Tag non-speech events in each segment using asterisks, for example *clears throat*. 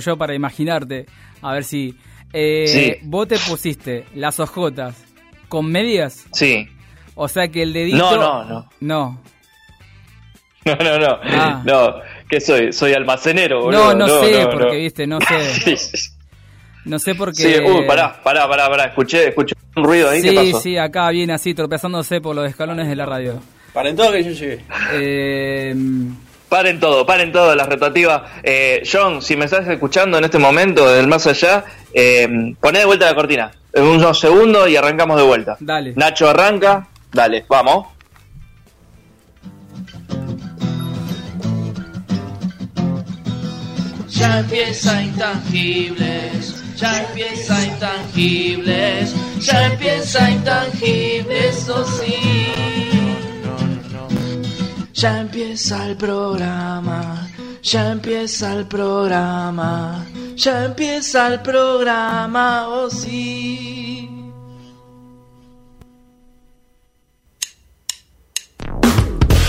yo para imaginarte, a ver si... Eh, Sí. Vos te pusiste las ojotas con medias, Sí. o sea que el dedito... No, no, no. No, *laughs* No, no, no. Ah. No, ¿qué soy? Soy almacenero, no, boludo. no, sé, no, porque no. viste, no *laughs* sé. No sé por qué... Sí, uh, pará, pará, pará, pará. Escuché, escuché un ruido ahí. ¿Qué Sí, pasó? sí, acá viene así, tropezándose por los escalones de la radio. Paren todo que yo llegué. Eh, Paren todo, paren todo, las rotativas. Eh, John, si me estás escuchando en este momento, del más allá, eh, poné de vuelta la cortina. En unos segundos y arrancamos de vuelta. Dale. Nacho arranca. Dale, vamos. Ya empieza intangibles, ya empieza intangibles, ya empieza intangibles, eso sí. Ya empieza el programa, ya empieza el programa, ya empieza el programa, oh sí.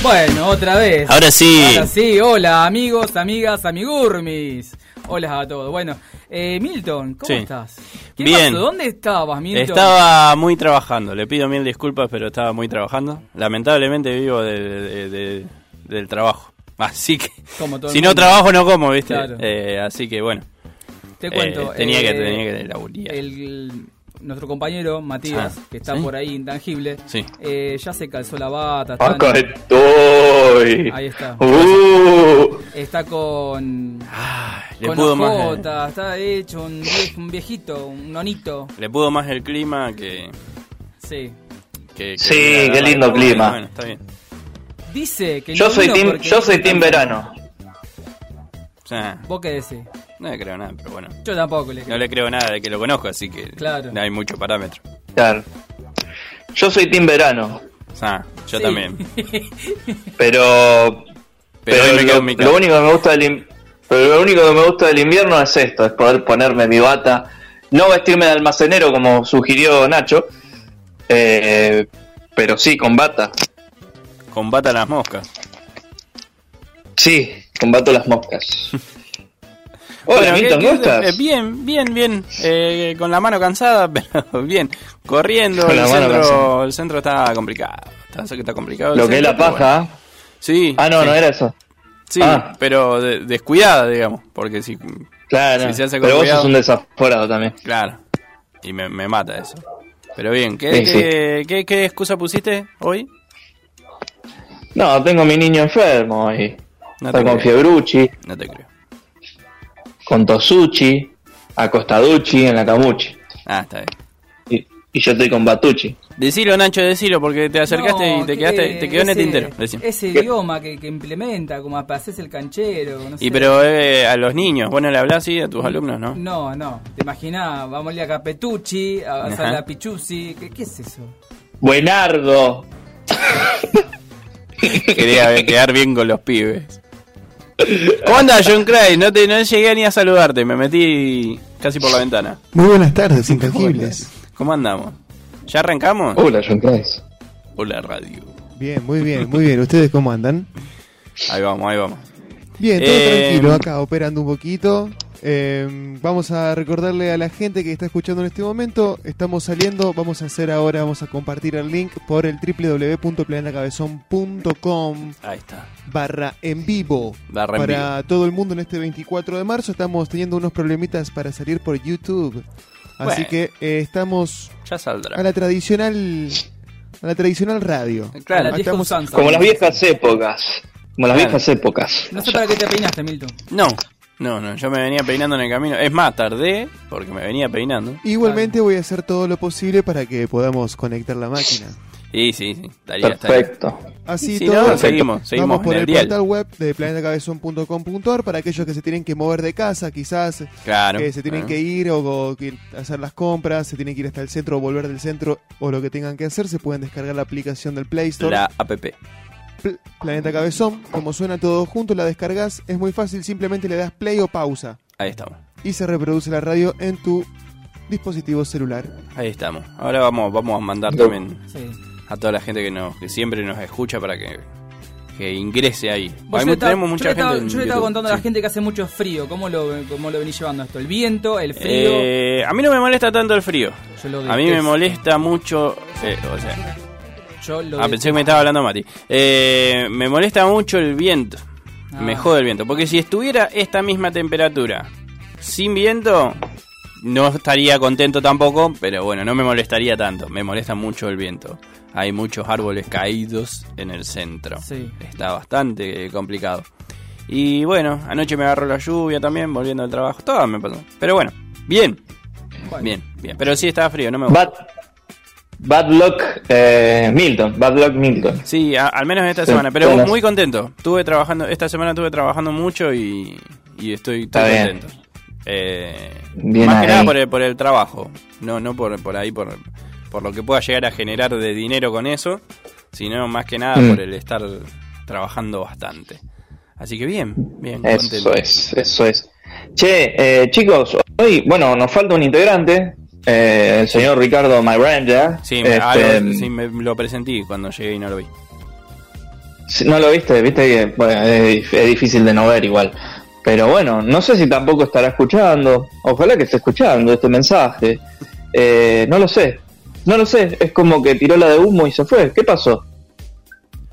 Bueno, otra vez. Ahora sí. Ahora sí, hola amigos, amigas, amigurmis. Hola a todos. Bueno, eh, Milton, ¿cómo Sí. estás? ¿Qué Bien. pasó? ¿Dónde estabas, Milton? Estaba muy trabajando, le pido mil disculpas, pero estaba muy trabajando. Lamentablemente vivo de- de- de- del trabajo. *laughs* Así que, Como todo si no trabajo no como, ¿viste? Claro. Eh, así que bueno, Te cuento. eh, tenía que- eh, tenía que laburar. El, nuestro compañero Matías, Ah, que está ¿sí? por ahí intangible, Sí. eh, ya se calzó la bata. Está, Acá estoy. Ahí está. Uh, está con. le con pudo más el- está hecho un, vie- un viejito, un nonito. le pudo más el clima que... Sí. que- que Sí, la- qué lindo clima. Bueno, está bien. Dice que yo soy team, porque yo soy team verano. Sea, ¿Vos qué decís? no le creo nada, pero bueno. Yo tampoco le No creo. le creo nada de que lo conozco, así que Claro. no hay mucho parámetro. Claro. Yo soy team verano, sea, yo Sí. también. *laughs* pero Pero lo, único que me gusta del in- pero lo único que me gusta del invierno es esto, es poder ponerme mi bata, no vestirme de almacenero como sugirió Nacho, eh, pero sí con bata. Combata las moscas. Sí, combato las moscas. *laughs* Hola, Bueno, Milton, ¿qué- ¿cómo estás? eh, bien, bien, bien. Eh, con la mano cansada, *laughs* pero bien. Corriendo, el centro, el centro está complicado. Está, está complicado. Lo que es la paja. bueno. Sí. Ah, no, sí. no era eso. Sí, Ah. pero de- descuidada, digamos. Porque si. Claro, Si se hace pero vos sos un desaforado también. Claro. Y me, me mata eso. Pero bien, ¿qué, Sí, qué, qué- qué excusa pusiste hoy? No, tengo mi niño enfermo y No con creo. fiebrucci, No te creo. con tosuchi, acostaduchi en la camuchi. Ah, está bien. Y, y yo estoy con batuchi. Decilo, Nacho, decilo, porque te acercaste No, y te que quedaste, te quedó en el ese- tintero. Decí. Ese idioma que, que implementa, como hacerse el canchero. No sé. Y pero eh, a los niños, ¿vos no le hablás así a tus alumnos, no? No, no. ¿Te imaginás? Vamos a ir a Capetucci, a la Pichuzzi. ¿Qué, ¿Qué es eso? Buenardo. *laughs* Quería quedar bien con los pibes. ¿Cómo andás, John Cray? No, te, no llegué ni a saludarte, me metí casi por la ventana. Muy buenas tardes, intangibles. ¿Cómo andamos? ¿Ya arrancamos? Hola, John Price. Hola, radio. Bien, muy bien, muy bien. ¿Ustedes cómo andan? Ahí vamos, ahí vamos. Bien, todo Eh, tranquilo acá, operando un poquito. Eh, vamos a recordarle a la gente que está escuchando en este momento, estamos saliendo, vamos a hacer ahora, vamos a compartir el link por el www.planetacabezón.com Ahí está. barra en vivo Barra en para todo el mundo en este 24 de marzo. Estamos teniendo unos problemitas para salir por YouTube. Así Bueno. que eh, estamos Ya saldrá. a la tradicional a la tradicional radio. Claro. La estamos-. Como las viejas épocas. Como las Claro. viejas épocas. No sé para qué te peinaste, Milton. No, no, no, yo me venía peinando en el camino. Es más, tardé porque me venía peinando. Igualmente voy a hacer todo lo posible para que podamos conectar la máquina. Sí, sí, sí, estaría, estaría. Perfecto. Así Si todo, no, seguimos, seguimos vamos por en el el portal web de planetacabezón.com.ar para aquellos que se tienen que mover de casa, quizás Claro. que se tienen que ir o, o que hacer las compras, se tienen que ir hasta el centro o volver del centro o lo que tengan que hacer, se pueden descargar la aplicación del Play Store. La app. Pl- Planeta Cabezón, como suena todo junto, la descargas, es muy fácil, simplemente le das play o pausa Ahí estamos. y se reproduce la radio en tu dispositivo celular. Ahí estamos. Ahora vamos, vamos a mandar también Sí. a toda la gente que nos, que siempre nos escucha para que que ingrese ahí. Hay yo le estaba- tenemos yo mucha le estaba, gente en yo le estaba contando a la gente que hace mucho frío. ¿Cómo lo, cómo lo venís llevando esto? ¿El viento? ¿El frío? Eh, a mí no me molesta tanto el frío. Yo lo A mí me molesta mucho. eh, o sea, Yo lo ah, pensé que me estaba hablando Mati. Eh, me molesta mucho el viento. Ah. Me jode el viento. Porque si estuviera esta misma temperatura sin viento, no estaría contento tampoco. Pero bueno, no me molestaría tanto. Me molesta mucho el viento. Hay muchos árboles caídos en el centro. Sí. Está bastante complicado. Y bueno, anoche me agarró la lluvia también, volviendo al trabajo. Todo me pasó. Pero bueno, bien. Bueno. Bien, bien. Pero sí estaba frío, no me gusta. Bad Luck eh, Milton. Bad Luck Milton. Sí, a- al menos esta Sí, semana, pero muy contento. Estuve trabajando, esta semana estuve trabajando mucho y, y estoy, bien. contento. Eh, Bien más que nada por el, por el trabajo, no no por, por ahí, por, por lo que pueda llegar a generar de dinero con eso, sino más que nada Mm. por el estar trabajando bastante. Así que bien, bien, Eso contento. es, eso es. Che, eh, chicos, hoy, bueno, nos falta un integrante, eh, el señor Ricardo Myranda. Sí, me, Este, algo- sí, me lo presenté cuando llegué y no lo vi. si ¿No lo viste? Viste que bueno, es, es difícil de no ver igual. Pero bueno, no sé si tampoco estará escuchando. Ojalá que esté escuchando este mensaje. Eh, no lo sé. No lo sé. Es como que tiró la de humo y se fue. ¿Qué pasó?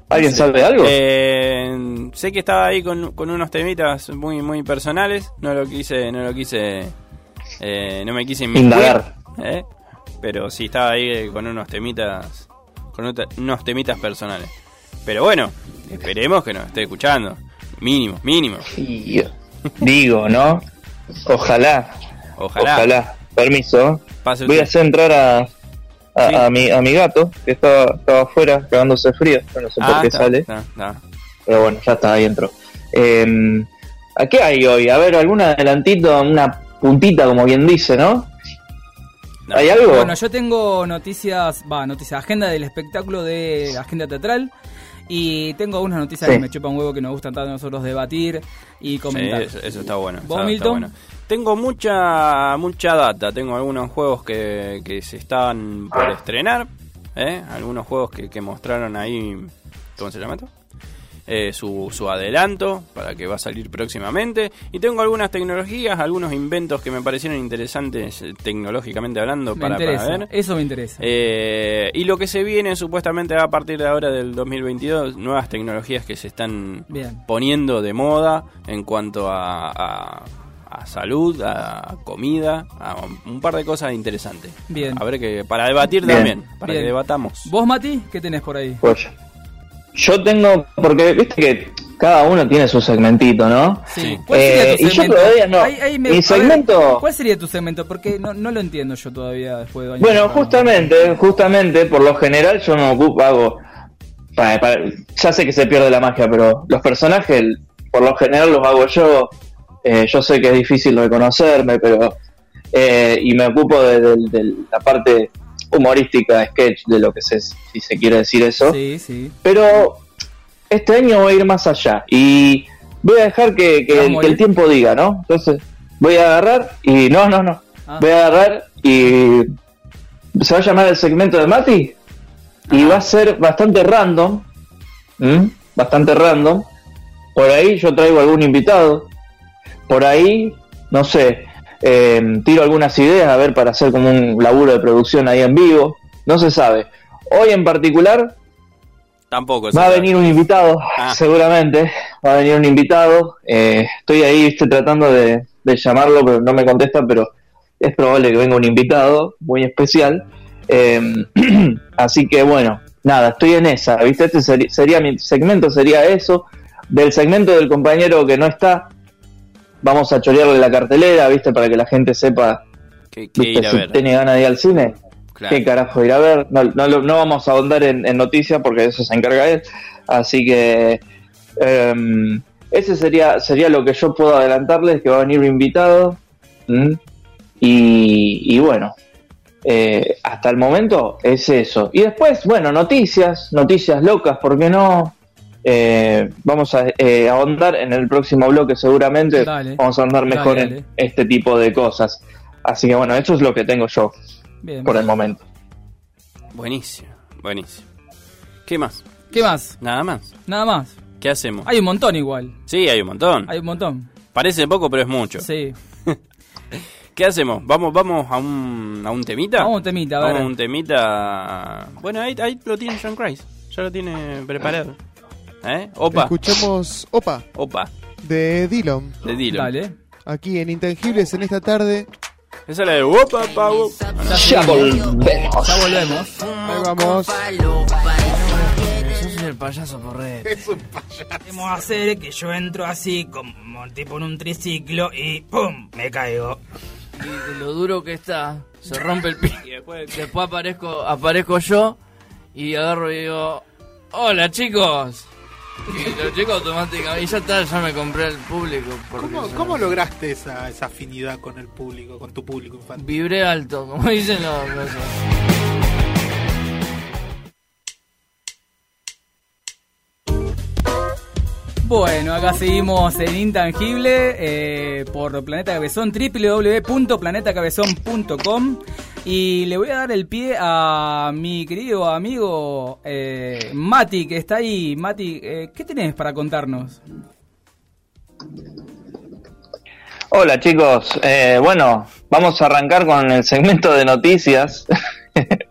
¿Alguien sabe algo? Eh, sé que estaba ahí con, con unos temitas muy muy personales. No lo quise, no lo quise, eh, no me quise inmiscuir, Indagar. ¿Eh? Pero sí estaba ahí eh, con unos temitas, con unos temitas personales. Pero bueno, esperemos que nos esté escuchando. Mínimo, mínimo. Digo, ¿no? Ojalá. Ojalá. Ojalá. Permiso. Pase Voy a hacer entrar a, a, Sí. a mi, a mi gato, que estaba, estaba afuera cagándose frío. No sé por Ah, qué está, sale. está, está. Pero bueno, ya está, ahí entró. Eh, ¿A qué hay hoy? A ver, algún adelantito, una puntita, como quien dice, ¿no? No. ¿Hay algo? Bueno, yo tengo noticias, va, noticias, agenda del espectáculo de agenda teatral. Y tengo algunas noticias Sí. que me chupan huevo que nos gustan tanto a nosotros debatir y Sí, comentar. eso, eso está bueno. ¿Vos, está- está Milton? bueno. Tengo mucha mucha data. Tengo algunos juegos que, que se están por estrenar. ¿eh? Algunos juegos que, que mostraron ahí. ¿Cómo se llama esto? Eh, su, su adelanto para que va a salir próximamente. Y tengo algunas tecnologías, algunos inventos que me parecieron interesantes eh, tecnológicamente hablando me para, para interesa, ver. eso me interesa. Eh, y lo que se viene supuestamente a partir de ahora del 2022, nuevas tecnologías que se están Bien. poniendo de moda en cuanto a, a- a salud, a comida, a un par de cosas interesantes. Bien. A ver que para debatir Bien. también, para Bien. que debatamos. ¿Vos, Mati, qué tenés por ahí? Pues yo tengo, porque viste que cada uno tiene su segmentito, ¿no? Sí. ¿Cuál sería Eh, tu y yo todavía no. Ahí- ahí me- Mi ver, segmento- ¿Cuál sería tu segmento? Porque no, no lo entiendo yo todavía después de años. Bueno, de justamente, justamente, por lo general yo me ocupo, hago, pa- pa- ya sé que se pierde la magia, pero los personajes, por lo general los hago yo, Eh, yo sé que es difícil reconocerme, pero, eh, y me ocupo de, de- de la parte humorística, sketch, de lo que se, si se quiere decir eso, Sí, sí. pero este año voy a ir más allá y voy a dejar que, que ¿Te vas a el, que morir? el tiempo diga, ¿no? Entonces, voy a agarrar y, no, no, no, Ah. voy a agarrar y se va a llamar el segmento de Mati y va a ser bastante random, bastante random. Por ahí yo traigo algún invitado, por ahí, no sé, eh, tiro algunas ideas a ver para hacer como un laburo de producción ahí en vivo, no se sabe. Hoy en particular Tampoco. va a venir un invitado, Ah. seguramente, va a venir un invitado. eh, estoy ahí, estoy tratando de, de llamarlo, pero no me contesta, pero es probable que venga un invitado muy especial. Eh, *clears throat* así que bueno, nada, estoy en esa, ¿viste? Este sería mi segmento, sería eso. Del segmento del compañero que no está, vamos a chorearle la cartelera, ¿viste? Para que la gente sepa, a Si ver. tiene ganas de ir al cine. Claro. ¿Qué carajo ir a ver? No, no, no vamos a ahondar en, en noticias porque eso se encarga él. Así que em, ese sería sería lo que yo puedo adelantarles, que va a venir invitado. y bueno, eh, hasta el momento es eso. Y después, bueno, noticias, noticias locas, ¿por qué no? Eh, vamos a eh, ahondar en el próximo bloque seguramente. Dale. vamos a ahondar Dale, mejor dale. en este tipo de cosas. Así que bueno, eso es lo que tengo yo Bien. por el momento. Buenísimo, buenísimo. ¿Qué más? ¿Qué más? Nada más. Nada más. ¿Qué hacemos? Hay un montón igual. Sí, hay un montón. Hay un montón. Parece poco, pero es mucho. Sí. *laughs* ¿Qué hacemos? ¿Vamos vamos a un, a un temita? Vamos a un temita, a ver. Vamos a un temita... Bueno, ahí, ahí lo tiene John Christ. Ya lo tiene preparado. ¿Eh? Opa. Escuchamos Opa Opa. de Dillon. De Dilo. Dale. Aquí en Intangibles en esta tarde. Esa es la de Opa, pa. Ya volvemos. Ya volvemos. Ahí vamos. Yo soy el payaso porrero. Vamos a hacer que yo entro así, como tipo en un triciclo y ¡pum! Me caigo. Y de lo duro que está, se rompe el pie. *laughs* Después aparezco, aparezco yo y agarro y digo, hola chicos. Y los chicos automáticamente, y ya está, ya me compré el público. ¿Cómo, ya- cómo lograste esa, esa afinidad con el público, con tu público infantil? Vibré alto, como dicen los... Bueno, acá seguimos en Intangible eh, por Planeta Cabezón, www.planetacabezón.com y le voy a dar el pie a mi querido amigo eh, Mati, que está ahí. Mati, eh, ¿qué tenés para contarnos? Hola chicos, bueno, vamos a arrancar con el segmento de noticias. *laughs*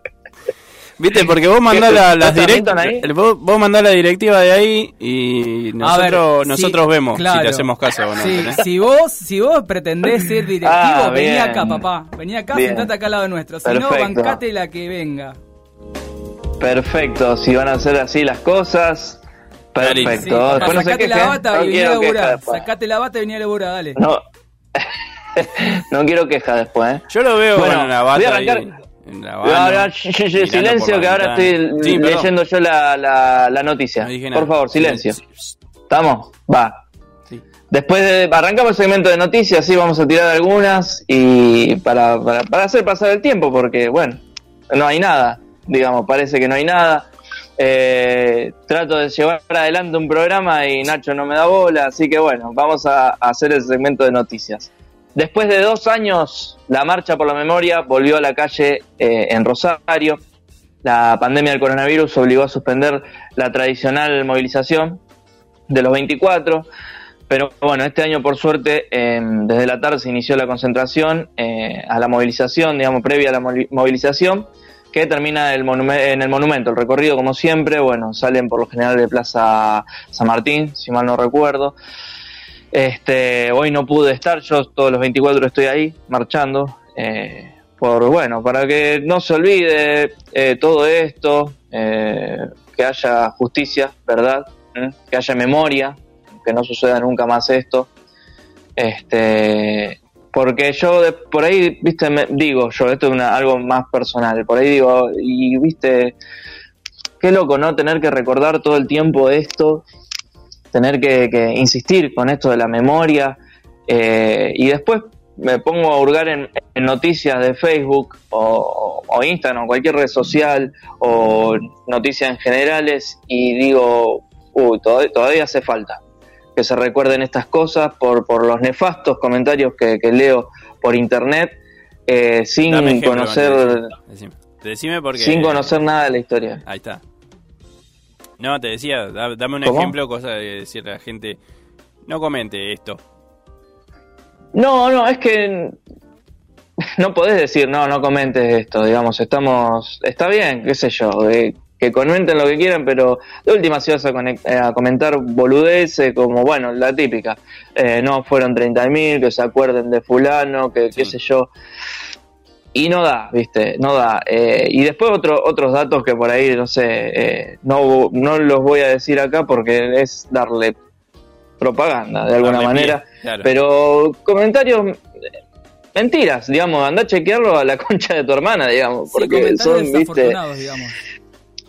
Viste, porque vos mandás la, las ¿Estás direct- ahí? el- vos, vos mandás la directiva de ahí y nosotros, ver, nosotros si- vemos si te hacemos caso o no. Si vos, si vos pretendés ser *laughs* directivo, Ah, vení bien. acá, papá. Vení acá, Bien. sentate acá al lado nuestro. Si no, Perfecto. bancate la que venga. Perfecto, si van a hacer así las cosas, perfecto. Sí, papá, Después no se sacate la quejen, bata no y vení a laburar. Sacate la bata y vení a laburar, dale. No, *laughs* no quiero quejas después. ¿eh? Yo lo veo Bueno, con la voy a bata arrancar- ahí, en la No, Habana, no, sh- sh- sh- mirando silencio que ahora estoy Sí, leyendo yo la, la, la noticia. No. Por favor, silencio. ¿Estamos? Va. Sí. Después de, arrancamos el segmento de noticias, sí, vamos a tirar algunas y para, para, para hacer pasar el tiempo, porque bueno, no hay nada, digamos, parece que no hay nada. Eh, trato de llevar adelante un programa y Nacho no me da bola, así que bueno, vamos a, a hacer el segmento de noticias. Después de dos años, la Marcha por la Memoria volvió a la calle eh, en Rosario. La pandemia del coronavirus obligó a suspender la tradicional movilización de los 24. Pero bueno, este año por suerte, eh, desde la tarde se inició la concentración eh, a la movilización, digamos, previa a la movilización, que termina en el monumento. El recorrido, como siempre, bueno, salen por lo general de Plaza San Martín, si mal no recuerdo. Este, hoy no pude estar, yo todos los 24 estoy ahí, marchando, eh, por, bueno, para que no se olvide eh, todo esto, eh, que haya justicia, ¿verdad? ¿Mm? Que haya memoria, que no suceda nunca más esto. Este, porque yo de- por ahí, viste, me, digo yo, esto es una- algo más personal, por ahí digo, y viste, qué loco, ¿no? Tener que recordar todo el tiempo esto, tener que, que insistir con esto de la memoria, eh, y después me pongo a hurgar en, en noticias de Facebook o, o Instagram, o cualquier red social, o noticias en generales, y digo, uy, todavía, todavía hace falta que se recuerden estas cosas por, por los nefastos comentarios que, que leo por internet, eh, sin ejemplo, conocer. Decime porque... sin conocer nada de la historia. Ahí está. No, te decía, da- dame un ¿Cómo? ejemplo, cosa de decirle a la gente, no comente esto. No, no, es que no podés decir, no, no comentes esto, digamos, estamos, está bien, qué sé yo, eh, que comenten lo que quieran, pero de última si vas a, conec- eh, a comentar boludeces como, bueno, la típica, eh, no, fueron 30.000, que se acuerden de fulano, que qué sé yo, y no da, viste, no da. Eh, y después otro, otros datos que por ahí, no sé, eh, no, no los voy a decir acá porque es darle propaganda de alguna Darle pie, manera. claro. Pero comentarios, eh, mentiras, digamos, anda a chequearlo a la *laughs* concha de tu hermana, digamos, Sí, porque comentarios son, viste, desafortunados, digamos.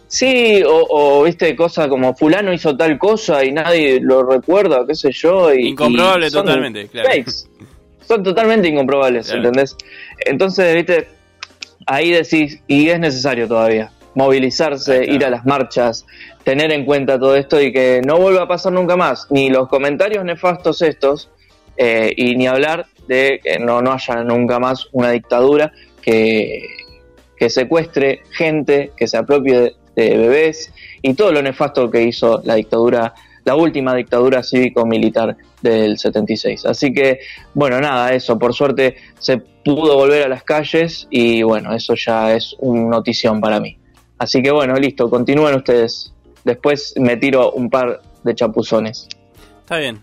sí, o, o, viste, cosas como fulano hizo tal cosa y nadie lo recuerda, qué sé yo. Y, Incomprobable y son totalmente, claro. fakes. Son totalmente incomprobables, Claro. ¿entendés? Entonces, viste, ahí decís, y es necesario todavía, movilizarse, ir a las marchas, tener en cuenta todo esto y que no vuelva a pasar nunca más, ni los comentarios nefastos estos, eh, y ni hablar de que no, no haya nunca más una dictadura que, que secuestre gente, que se apropie de, de bebés y todo lo nefasto que hizo la dictadura la última dictadura cívico-militar del 76. Así que, bueno, nada, eso, por suerte se pudo volver a las calles y bueno, eso ya es una notición para mí. Así que bueno, listo, continúen ustedes. Después me tiro un par de chapuzones. Está bien.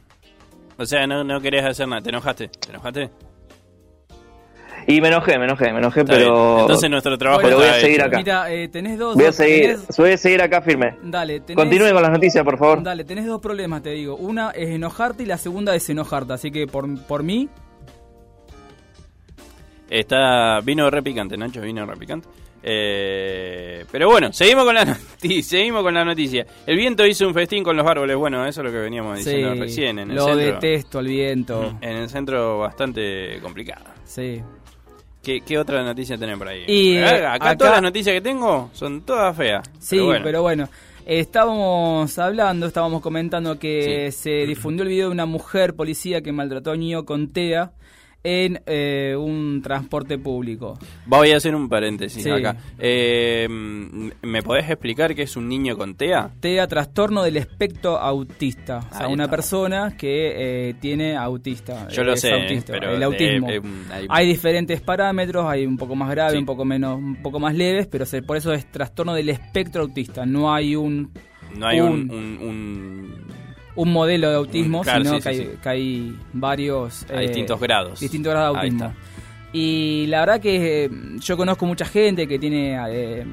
O sea, no, no hacer nada. ¿Te enojaste? ¿Te enojaste? Y me enojé, me enojé, me enojé, Está bien. pero... Entonces nuestro trabajo pero voy a seguir hecho. acá. Mira, eh, tenés dos... Voy a dos- seguir, tenés- voy a seguir acá firme. Dale, tenés... Continúe con las noticias, por favor. Dale, tenés dos problemas, te digo. Una es enojarte y la segunda es enojarte. Así que por, por mí, Está, vino re picante, Nacho, vino re picante. Eh, pero bueno, seguimos con la *laughs* noticia, seguimos con la noticia. El viento hizo un festín con los árboles, bueno, eso es lo que veníamos diciendo sí, recién en el lo centro. detesto al viento. En el centro bastante complicado. Sí. ¿Qué, qué otra noticia tenés por ahí? Y, acá, acá- todas las noticias que tengo son todas feas. Sí, pero bueno. Estábamos hablando, estábamos comentando que se difundió el video de una mujer policía que maltrató a un niño con TEA en eh, un transporte público. Voy a hacer un paréntesis Sí. acá. Eh, ¿Me podés explicar qué es un niño con TEA? TEA, trastorno del espectro autista. O sea, una está. persona que eh, tiene autista. Yo lo sé, autista, pero el autismo. hay- Hay diferentes parámetros, hay un poco más grave, Sí. un poco menos, un poco más leves, pero se- por eso es trastorno del espectro autista. No hay un, no hay un, un- un- un- un modelo de autismo, claro, sino sí, que, hay, sí. que hay varios Hay distintos grados. distintos grados de autismo. Y la verdad que eh, yo conozco mucha gente que tiene eh,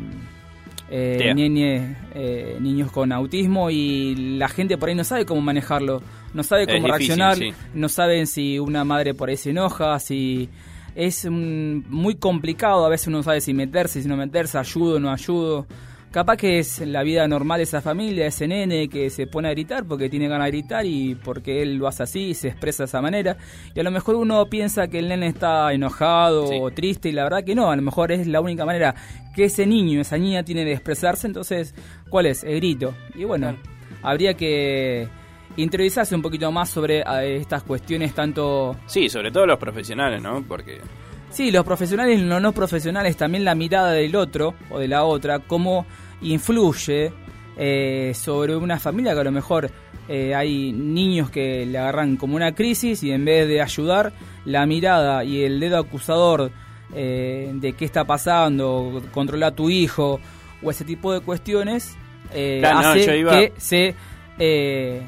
eh, niñe- eh, niños con autismo y la gente por ahí no sabe cómo manejarlo, no sabe cómo difícil, reaccionar, sí. no saben si una madre por ahí se enoja, si es mm, muy complicado, a veces uno no sabe si meterse, si no meterse, ayudo, no ayudo. Capaz que es la vida normal de esa familia, ese nene que se pone a gritar porque tiene ganas de gritar y porque él lo hace así, se expresa de esa manera. Y a lo mejor uno piensa que el nene está enojado Sí. o triste y la verdad que no, a lo mejor es la única manera que ese niño, esa niña tiene de expresarse. Entonces, ¿cuál es? El grito. Y bueno, habría que interiorizarse un poquito más sobre eh, estas cuestiones tanto Sí, sobre todo los profesionales, ¿no? Porque Sí, los profesionales y los no profesionales, también la mirada del otro o de la otra, cómo influye eh, sobre una familia que a lo mejor eh, hay niños que le agarran como una crisis y en vez de ayudar, la mirada y el dedo acusador eh, de qué está pasando, controla a tu hijo o ese tipo de cuestiones, eh, Claro, hace iba- que se... eh,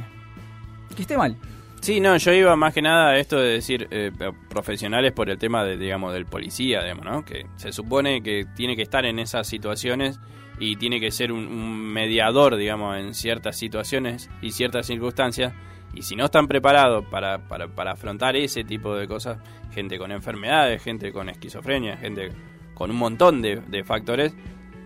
que esté mal. Sí, no, yo iba más que nada a esto de decir eh, profesionales por el tema de, digamos, del policía, digamos, ¿no? Que se supone que tiene que estar en esas situaciones y tiene que ser un, un mediador, digamos, en ciertas situaciones y ciertas circunstancias. Y si no están preparados para, para, para afrontar ese tipo de cosas, gente con enfermedades, gente con esquizofrenia, gente con un montón de, de factores,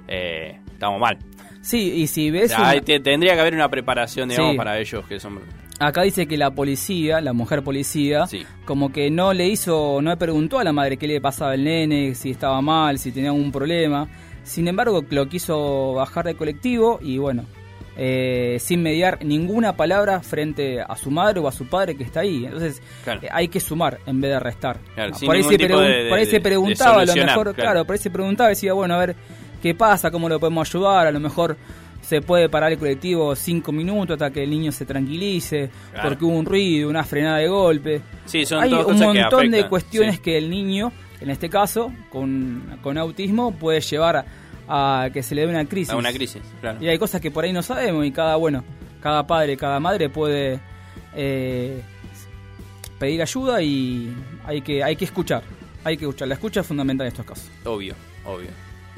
eh, estamos mal. Sí, y si O ves... sea, una- hay- te- tendría que haber una preparación, digamos, Sí. para ellos que son... Acá dice que la policía, la mujer policía, Sí. como que no le hizo, no le preguntó a la madre qué le pasaba al nene, si estaba mal, si tenía algún problema. Sin embargo, lo quiso bajar del colectivo y bueno, eh, sin mediar ninguna palabra frente a su madre o a su padre que está ahí. Entonces, Claro. eh, hay que sumar en vez de restar. Claro, por, ahí se tipo pregun- de- por ahí de- se de preguntaba, a lo mejor, claro. claro, por ahí se preguntaba, decía, bueno, a ver qué pasa, cómo lo podemos ayudar, a lo mejor se puede parar el colectivo cinco minutos hasta que el niño se tranquilice, porque hubo un ruido, una frenada de golpe. Sí, son Hay un que montón de cuestiones sí. que el niño, en este caso, con, con autismo, puede llevar a que se le dé una crisis. A una crisis, claro. Y hay cosas que por ahí no sabemos y cada, bueno, cada padre, cada madre puede eh, pedir ayuda y hay que, hay que escuchar. Hay que escuchar. La escucha es fundamental en estos casos. Obvio, obvio.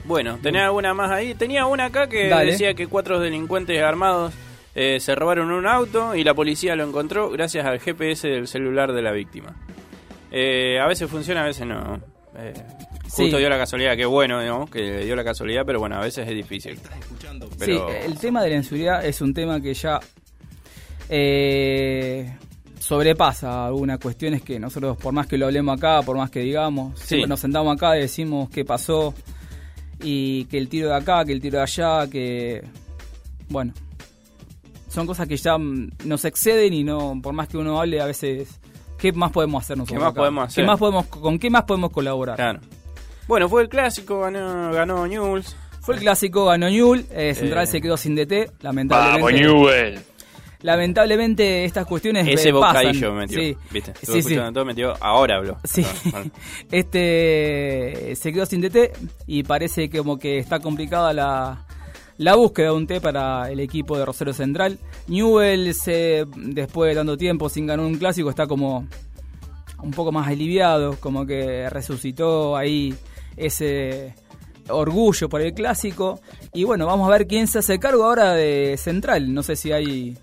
Bueno, ¿tenés alguna más ahí? Tenía una acá que Dale. decía que cuatro delincuentes armados eh, se robaron un auto y la policía lo encontró gracias al GPS del celular de la víctima. Eh, a veces funciona, a veces no. Eh, justo Sí. dio la casualidad, qué bueno, ¿no? Que dio la casualidad, pero bueno, a veces es difícil. Pero, Sí, el tema de la inseguridad es un tema que ya eh, sobrepasa algunas cuestiones que nosotros, por más que lo hablemos acá, por más que digamos, siempre nos sentamos acá y decimos qué pasó y que el tiro de acá, que el tiro de allá, que. Bueno. Son cosas que ya mm, nos exceden y no, por más que uno hable, a veces. ¿Qué más podemos hacer nosotros? más acá? podemos hacer? ¿Qué más podemos, ¿Con qué más podemos colaborar? claro. Bueno, fue el clásico, ganó, ganó News. Fue el clásico, ganó Newell, eh, Central Eh. se quedó sin DT, lamentablemente. lamentablemente estas cuestiones Ese pasan. bocadillo metió, Sí. ¿viste? Estuve Sí, sí. escuchando todo, metió, ahora habló. Sí. Ah, bueno. Este se quedó sin DT y parece como que está complicada la, la búsqueda de un T para el equipo de Rosario Central. Newell's, eh, después de tanto tiempo sin ganar un clásico, está como un poco más aliviado, como que resucitó ahí ese orgullo por el clásico. Y bueno, vamos a ver quién se hace cargo ahora de Central. No sé si hay...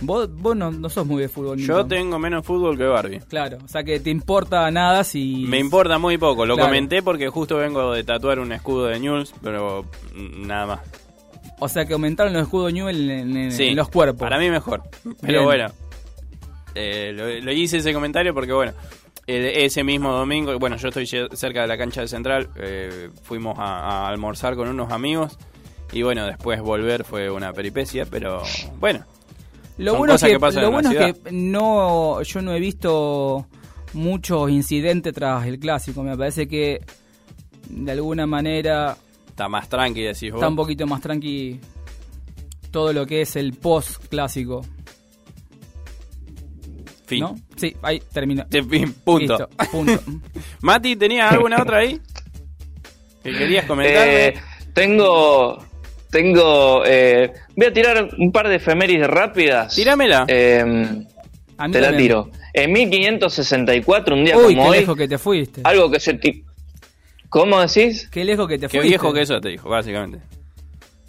Vos, vos no, no sos muy de fútbol. Yo tengo menos fútbol que Barbie. Claro, o sea que te importa nada si... Me importa muy poco, lo Claro. comenté porque justo vengo de tatuar un escudo de Newell's, pero nada más. O sea que aumentaron los escudos Newell en, en- Sí, en los cuerpos. Para mí mejor. Pero Bien. bueno, eh, lo, lo hice ese comentario porque bueno, ese mismo domingo, bueno, yo estoy cerca de la cancha de Central, eh, fuimos a, a almorzar con unos amigos y bueno, después volver fue una peripecia, pero bueno. Lo son bueno, es que, lo bueno es que no, yo no he visto muchos incidentes tras el clásico. Me parece que de alguna manera Está más tranqui, decís vos. está un poquito más tranqui todo lo que es el post clásico. Fin. ¿No? Sí, ahí terminó. De fin, punto. Listo, punto. *laughs* Mati, ¿tenías alguna otra ahí? ¿Que querías comentarme? Eh, tengo. Tengo. eh, voy a tirar un par de efemérides rápidas. Tíramela. Eh, A mí te la también. tiro. En 1564, un día Uy, como qué hoy, lejos que te fuiste. algo que se. ¿Cómo decís? Qué lejos que te Qué fuiste. viejo que eso te dijo, básicamente.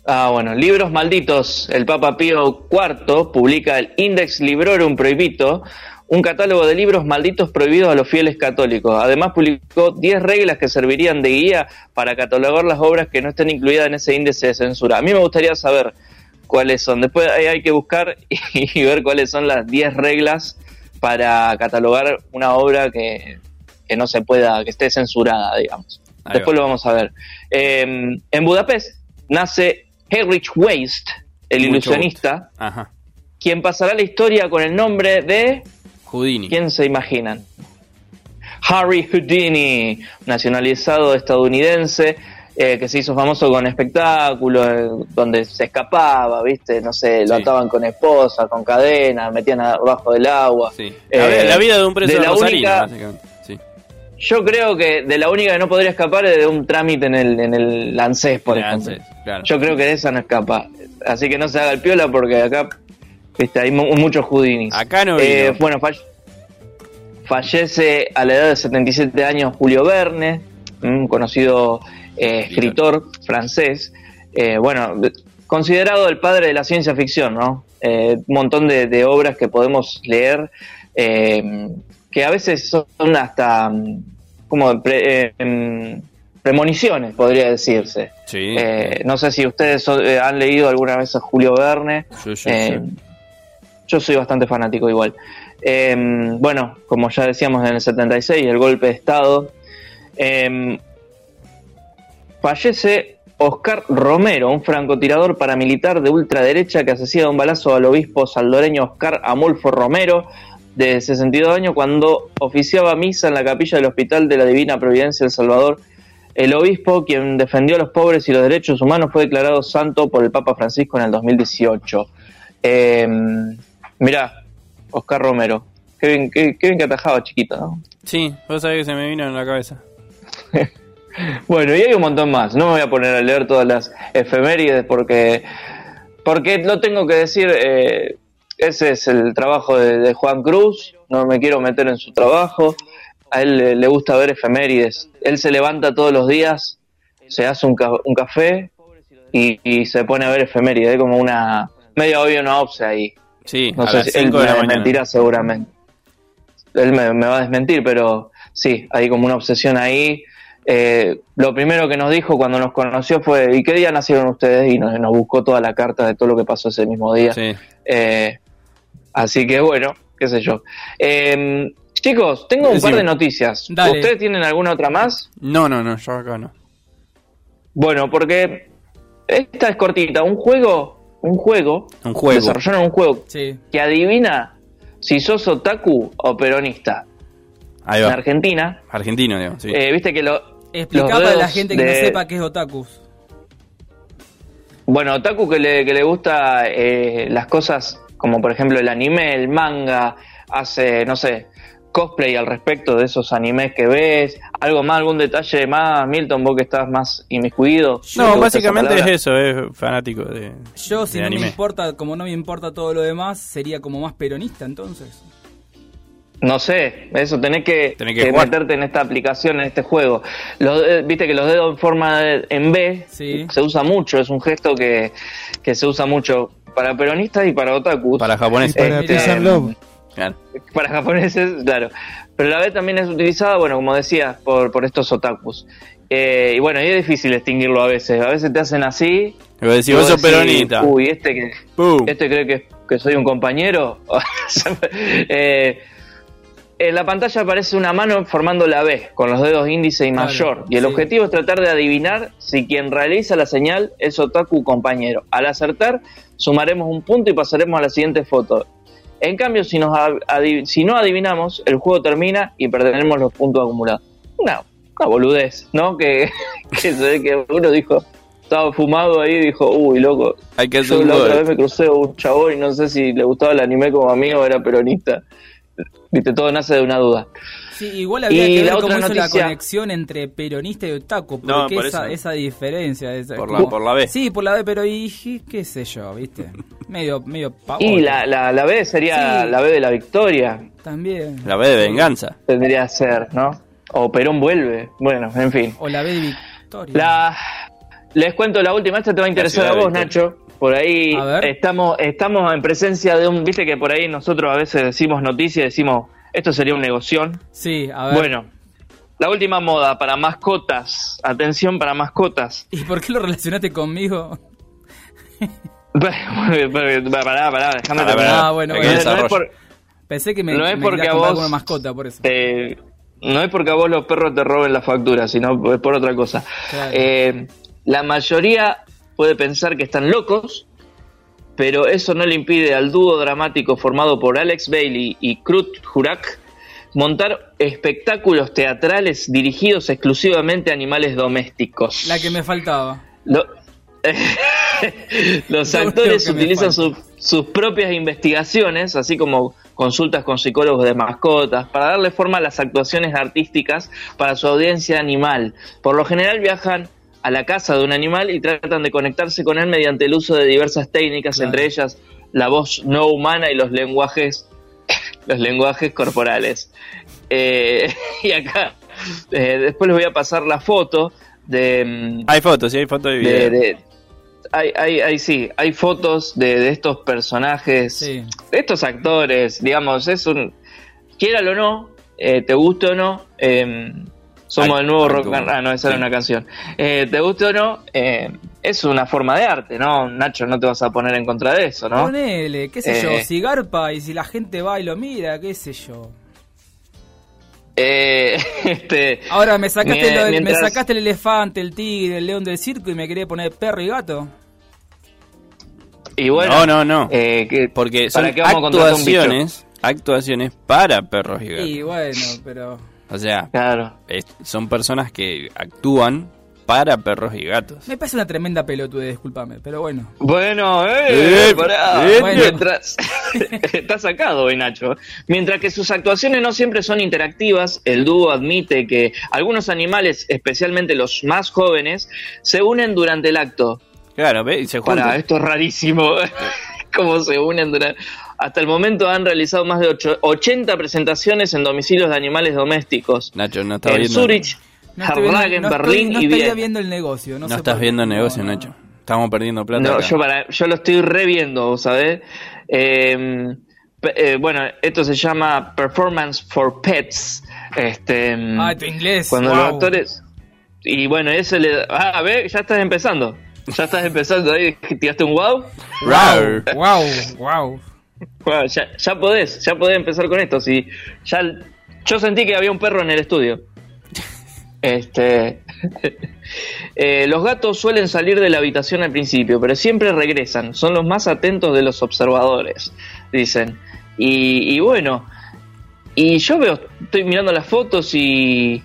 Ah, bueno, libros malditos. El Papa Pío IV publica el Index Librorum Prohibito, un catálogo de libros malditos prohibidos a los fieles católicos. Además publicó 10 reglas que servirían de guía para catalogar las obras que no estén incluidas en ese índice de censura. A mí me gustaría saber cuáles son. Después ahí hay que buscar *laughs* y ver cuáles son las 10 reglas para catalogar una obra que, que no se pueda, que esté censurada, digamos. Ahí Después va. lo vamos a ver. Eh, en Budapest nace Heinrich Weist, el Mucho ilusionista, Ajá. quien pasará la historia con el nombre de... Houdini. ¿Quién se imaginan? Harry Houdini, nacionalizado estadounidense, eh, que se hizo famoso con espectáculos, eh, donde se escapaba, ¿viste? No sé, lo Sí. ataban con esposa, con cadena, metían abajo del agua. Sí. Eh, la, la vida de un preso de la única- básicamente. Yo creo que de la única que no podría escapar es de un trámite en el, en el ANSES, por ejemplo. ANSES, claro. Yo creo que de esa no escapa. Así que no se haga el piola porque acá viste, hay mu- muchos Houdinis. Acá no Eh, bueno, fall- fallece a la edad de 77 años Julio Verne, un conocido eh, escritor francés. Eh, bueno, de- considerado el padre de la ciencia ficción, ¿no? Eh, un montón de, de obras que podemos leer eh, que a veces son hasta mm, como pre- eh, em, premoniciones, podría decirse. Sí. Eh, no sé si ustedes so- eh, han leído alguna vez a Julio Verne. Sí, sí, sí. Yo soy bastante fanático igual. Eh, bueno, como ya decíamos en el 76, el golpe de Estado. Fallece Oscar Romero, un francotirador paramilitar de ultraderecha que asesina de un balazo al obispo saldoreño Oscar Amulfo Romero, de 62 años, cuando oficiaba misa en la capilla del Hospital de la Divina Providencia del Salvador. El obispo, quien defendió a los pobres y los derechos humanos, fue declarado santo por el Papa Francisco en el 2018. Eh, mirá, Oscar Romero. Qué bien, qué, qué bien que atajaba, chiquito, ¿no? Sí, vos sabés que se me vino en la cabeza. *laughs* Bueno, y hay un montón más. No me voy a poner a leer todas las efemérides porque, porque lo tengo que decir. eh, ese es el trabajo de, de Juan Cruz. No me quiero meter en su trabajo. A él le, le gusta ver efemérides. Él se levanta todos los días, se hace un, ca- un café y, y se pone a ver efemérides. Es como una media obvio una opse ahí. Sí, No a sé las si él 5 de me la desmentirá seguramente. Él me, me va a desmentir, pero sí, hay como una obsesión ahí. Eh, lo primero que nos dijo cuando nos conoció fue, ¿y qué día nacieron ustedes? Y nos, nos buscó toda la carta de todo lo que pasó ese mismo día. Sí. Eh, así que bueno, qué sé yo. Eh, chicos, tengo un par de noticias. Dale. ¿Ustedes tienen alguna otra más? No, no, no, yo acá no. Bueno, porque esta es cortita. Un juego, un juego, Un juego. desarrollaron un juego Sí. que adivina si sos otaku o peronista. Ahí En va. Argentina, Argentino, digamos, sí. eh, viste que lo, Explica los para la gente que no sepa qué es otakus. Bueno, otaku que le, que le gusta eh, las cosas como por ejemplo el anime, el manga, hace, no sé, cosplay al respecto de esos animes que ves, algo más, algún detalle más, Milton, vos que estás más inmiscuido. ¿Te No, básicamente es eso, es fanático de. Yo, si de no me importa, como no me importa todo lo demás, sería como más peronista entonces. No sé, eso tenés que, Tenés que que meterte en esta aplicación, en este juego. Los, eh, Viste que los dedos en forma de, en B Sí. se usa mucho, es un gesto que, que se usa mucho para peronistas y para otakus. Para Y japoneses. para eh, Love. Claro. para japoneses, claro. Pero la B también es utilizada, bueno, como decía, por, por estos otakus. Eh, y bueno, y es difícil distinguirlo a veces. A veces te hacen así. Y vos decís, y vos sos decís, peronista. Uy, este que, Pum. este cree que, que soy un compañero. *laughs* Eh, en la pantalla aparece una mano formando la B, con los dedos índice y mayor. Y el sí. objetivo es tratar de adivinar si quien realiza la señal es otaku compañero. Al acertar, sumaremos un punto y pasaremos a la siguiente foto. En cambio, si, nos si no adivinamos, el juego termina y perderemos los puntos acumulados. Una, una boludez, ¿no? Que, *laughs* que se ve que uno dijo, estaba fumado ahí y dijo, uy, loco, Hay que yo un la otra vez me crucé un chabón y no sé si le gustaba el anime como a mí o era peronista. Viste, todo nace de una duda. Sí, igual había Y que ver la cómo otra hizo la noticia- conexión entre peronista y otaku. No, Porque por esa, esa diferencia. esa- Por la- como- por la B. Sí, por la B, pero y, qué sé yo, ¿viste? *laughs* Medio, medio pavo. Y la, la, la B sería Sí. la B de la victoria, También. La B de venganza. tendría que ser, ¿no? O Perón vuelve. Bueno, en fin. O la B de Victoria. La, les cuento la última, esta te va a interesar a vos, Victoria. Nacho. Por ahí estamos estamos en presencia de un, viste que por ahí nosotros a veces decimos noticias, decimos, esto sería un negoción. Sí, a ver. Bueno, la última moda para mascotas, atención para mascotas. ¿Y por qué lo relacionaste conmigo? *laughs* pará, pará, déjame. Ah, bueno, bueno. No es desarrollo. por- Pensé que me, No es me porque a vos- alguna mascota, por eso. eh, no es porque a vos los perros te roben la factura, sino es por otra cosa. Claro. Eh, la mayoría puede pensar que están locos, pero eso no le impide al dúo dramático formado por Alex Bailey y Krut Jurak montar espectáculos teatrales dirigidos exclusivamente a animales domésticos. La que me faltaba. Lo- *laughs* Los Lo actores utilizan sus propias investigaciones, así como consultas con psicólogos de mascotas, para darle forma a las actuaciones artísticas para su audiencia animal. Por lo general viajan a la casa de un animal y tratan de conectarse con él mediante el uso de diversas técnicas, Claro. entre ellas la voz no humana y los lenguajes, los lenguajes corporales. Eh, *laughs* y acá, eh, después les voy a pasar la foto de... mm, Hay fotos, sí, hay fotos video. de, de- hay, hay, hay, sí, hay fotos de, de estos personajes, Sí. de estos actores, digamos, es un, quiéralo o no, eh, te guste o no, eh, somos Ay, el nuevo rock and- ah no, esa era Sí. una canción, eh, te guste o no, eh, es una forma de arte, ¿no? Nacho, no te vas a poner en contra de eso, ¿no? Ponele, qué sé yo, Eh. si garpa y si la gente va y lo mira, qué sé yo. Eh, *laughs* este, Ahora me sacaste, lo del- mientras- me sacaste el elefante, el tigre, el león del circo y me quería poner perro y gato. y bueno, no, no, no. eh, que- Porque son actuaciones, actuaciones para perros y gatos. Y bueno, pero... O sea, Claro. es- son personas que actúan para perros y gatos. Me parece una tremenda pelotude, discúlpame, pero bueno. Bueno, eh, Eh, pará. eh, bueno. Mientras, *laughs* está sacado hoy Nacho. Mientras que sus actuaciones no siempre son interactivas, el dúo admite que algunos animales, especialmente los más jóvenes, se unen durante el acto. Claro, ve, y se Para, juntan. esto es rarísimo. *laughs* Cómo se unen durante... Hasta el momento han realizado más de ocho- 80 presentaciones en domicilios de animales domésticos. Nacho, no estás En viendo. Zurich, No Harlagen, no estoy- Berlín no y Viena. viendo el negocio. No, No sé estás viendo el negocio, no, no. Nacho. Estamos perdiendo plata. No, acá. yo, para, yo lo estoy reviendo, ¿sabes? Eh, pe- eh, bueno, esto se llama Performance for Pets. Este, Ah, tu inglés. cuando wow. los actores. Y bueno, eso le. Ah, a ver, ya estás empezando. Ya estás empezando ahí. ¿Tiraste un wow? Rar. Wow, wow. Bueno, ya, ya podés, ya podés empezar con esto. Si ya, yo sentí que había un perro en el estudio. *laughs* Este, *laughs* eh, los gatos suelen salir de la habitación al principio, pero siempre regresan. Son los más atentos de los observadores, dicen. Y, y bueno, y yo veo, estoy mirando las fotos y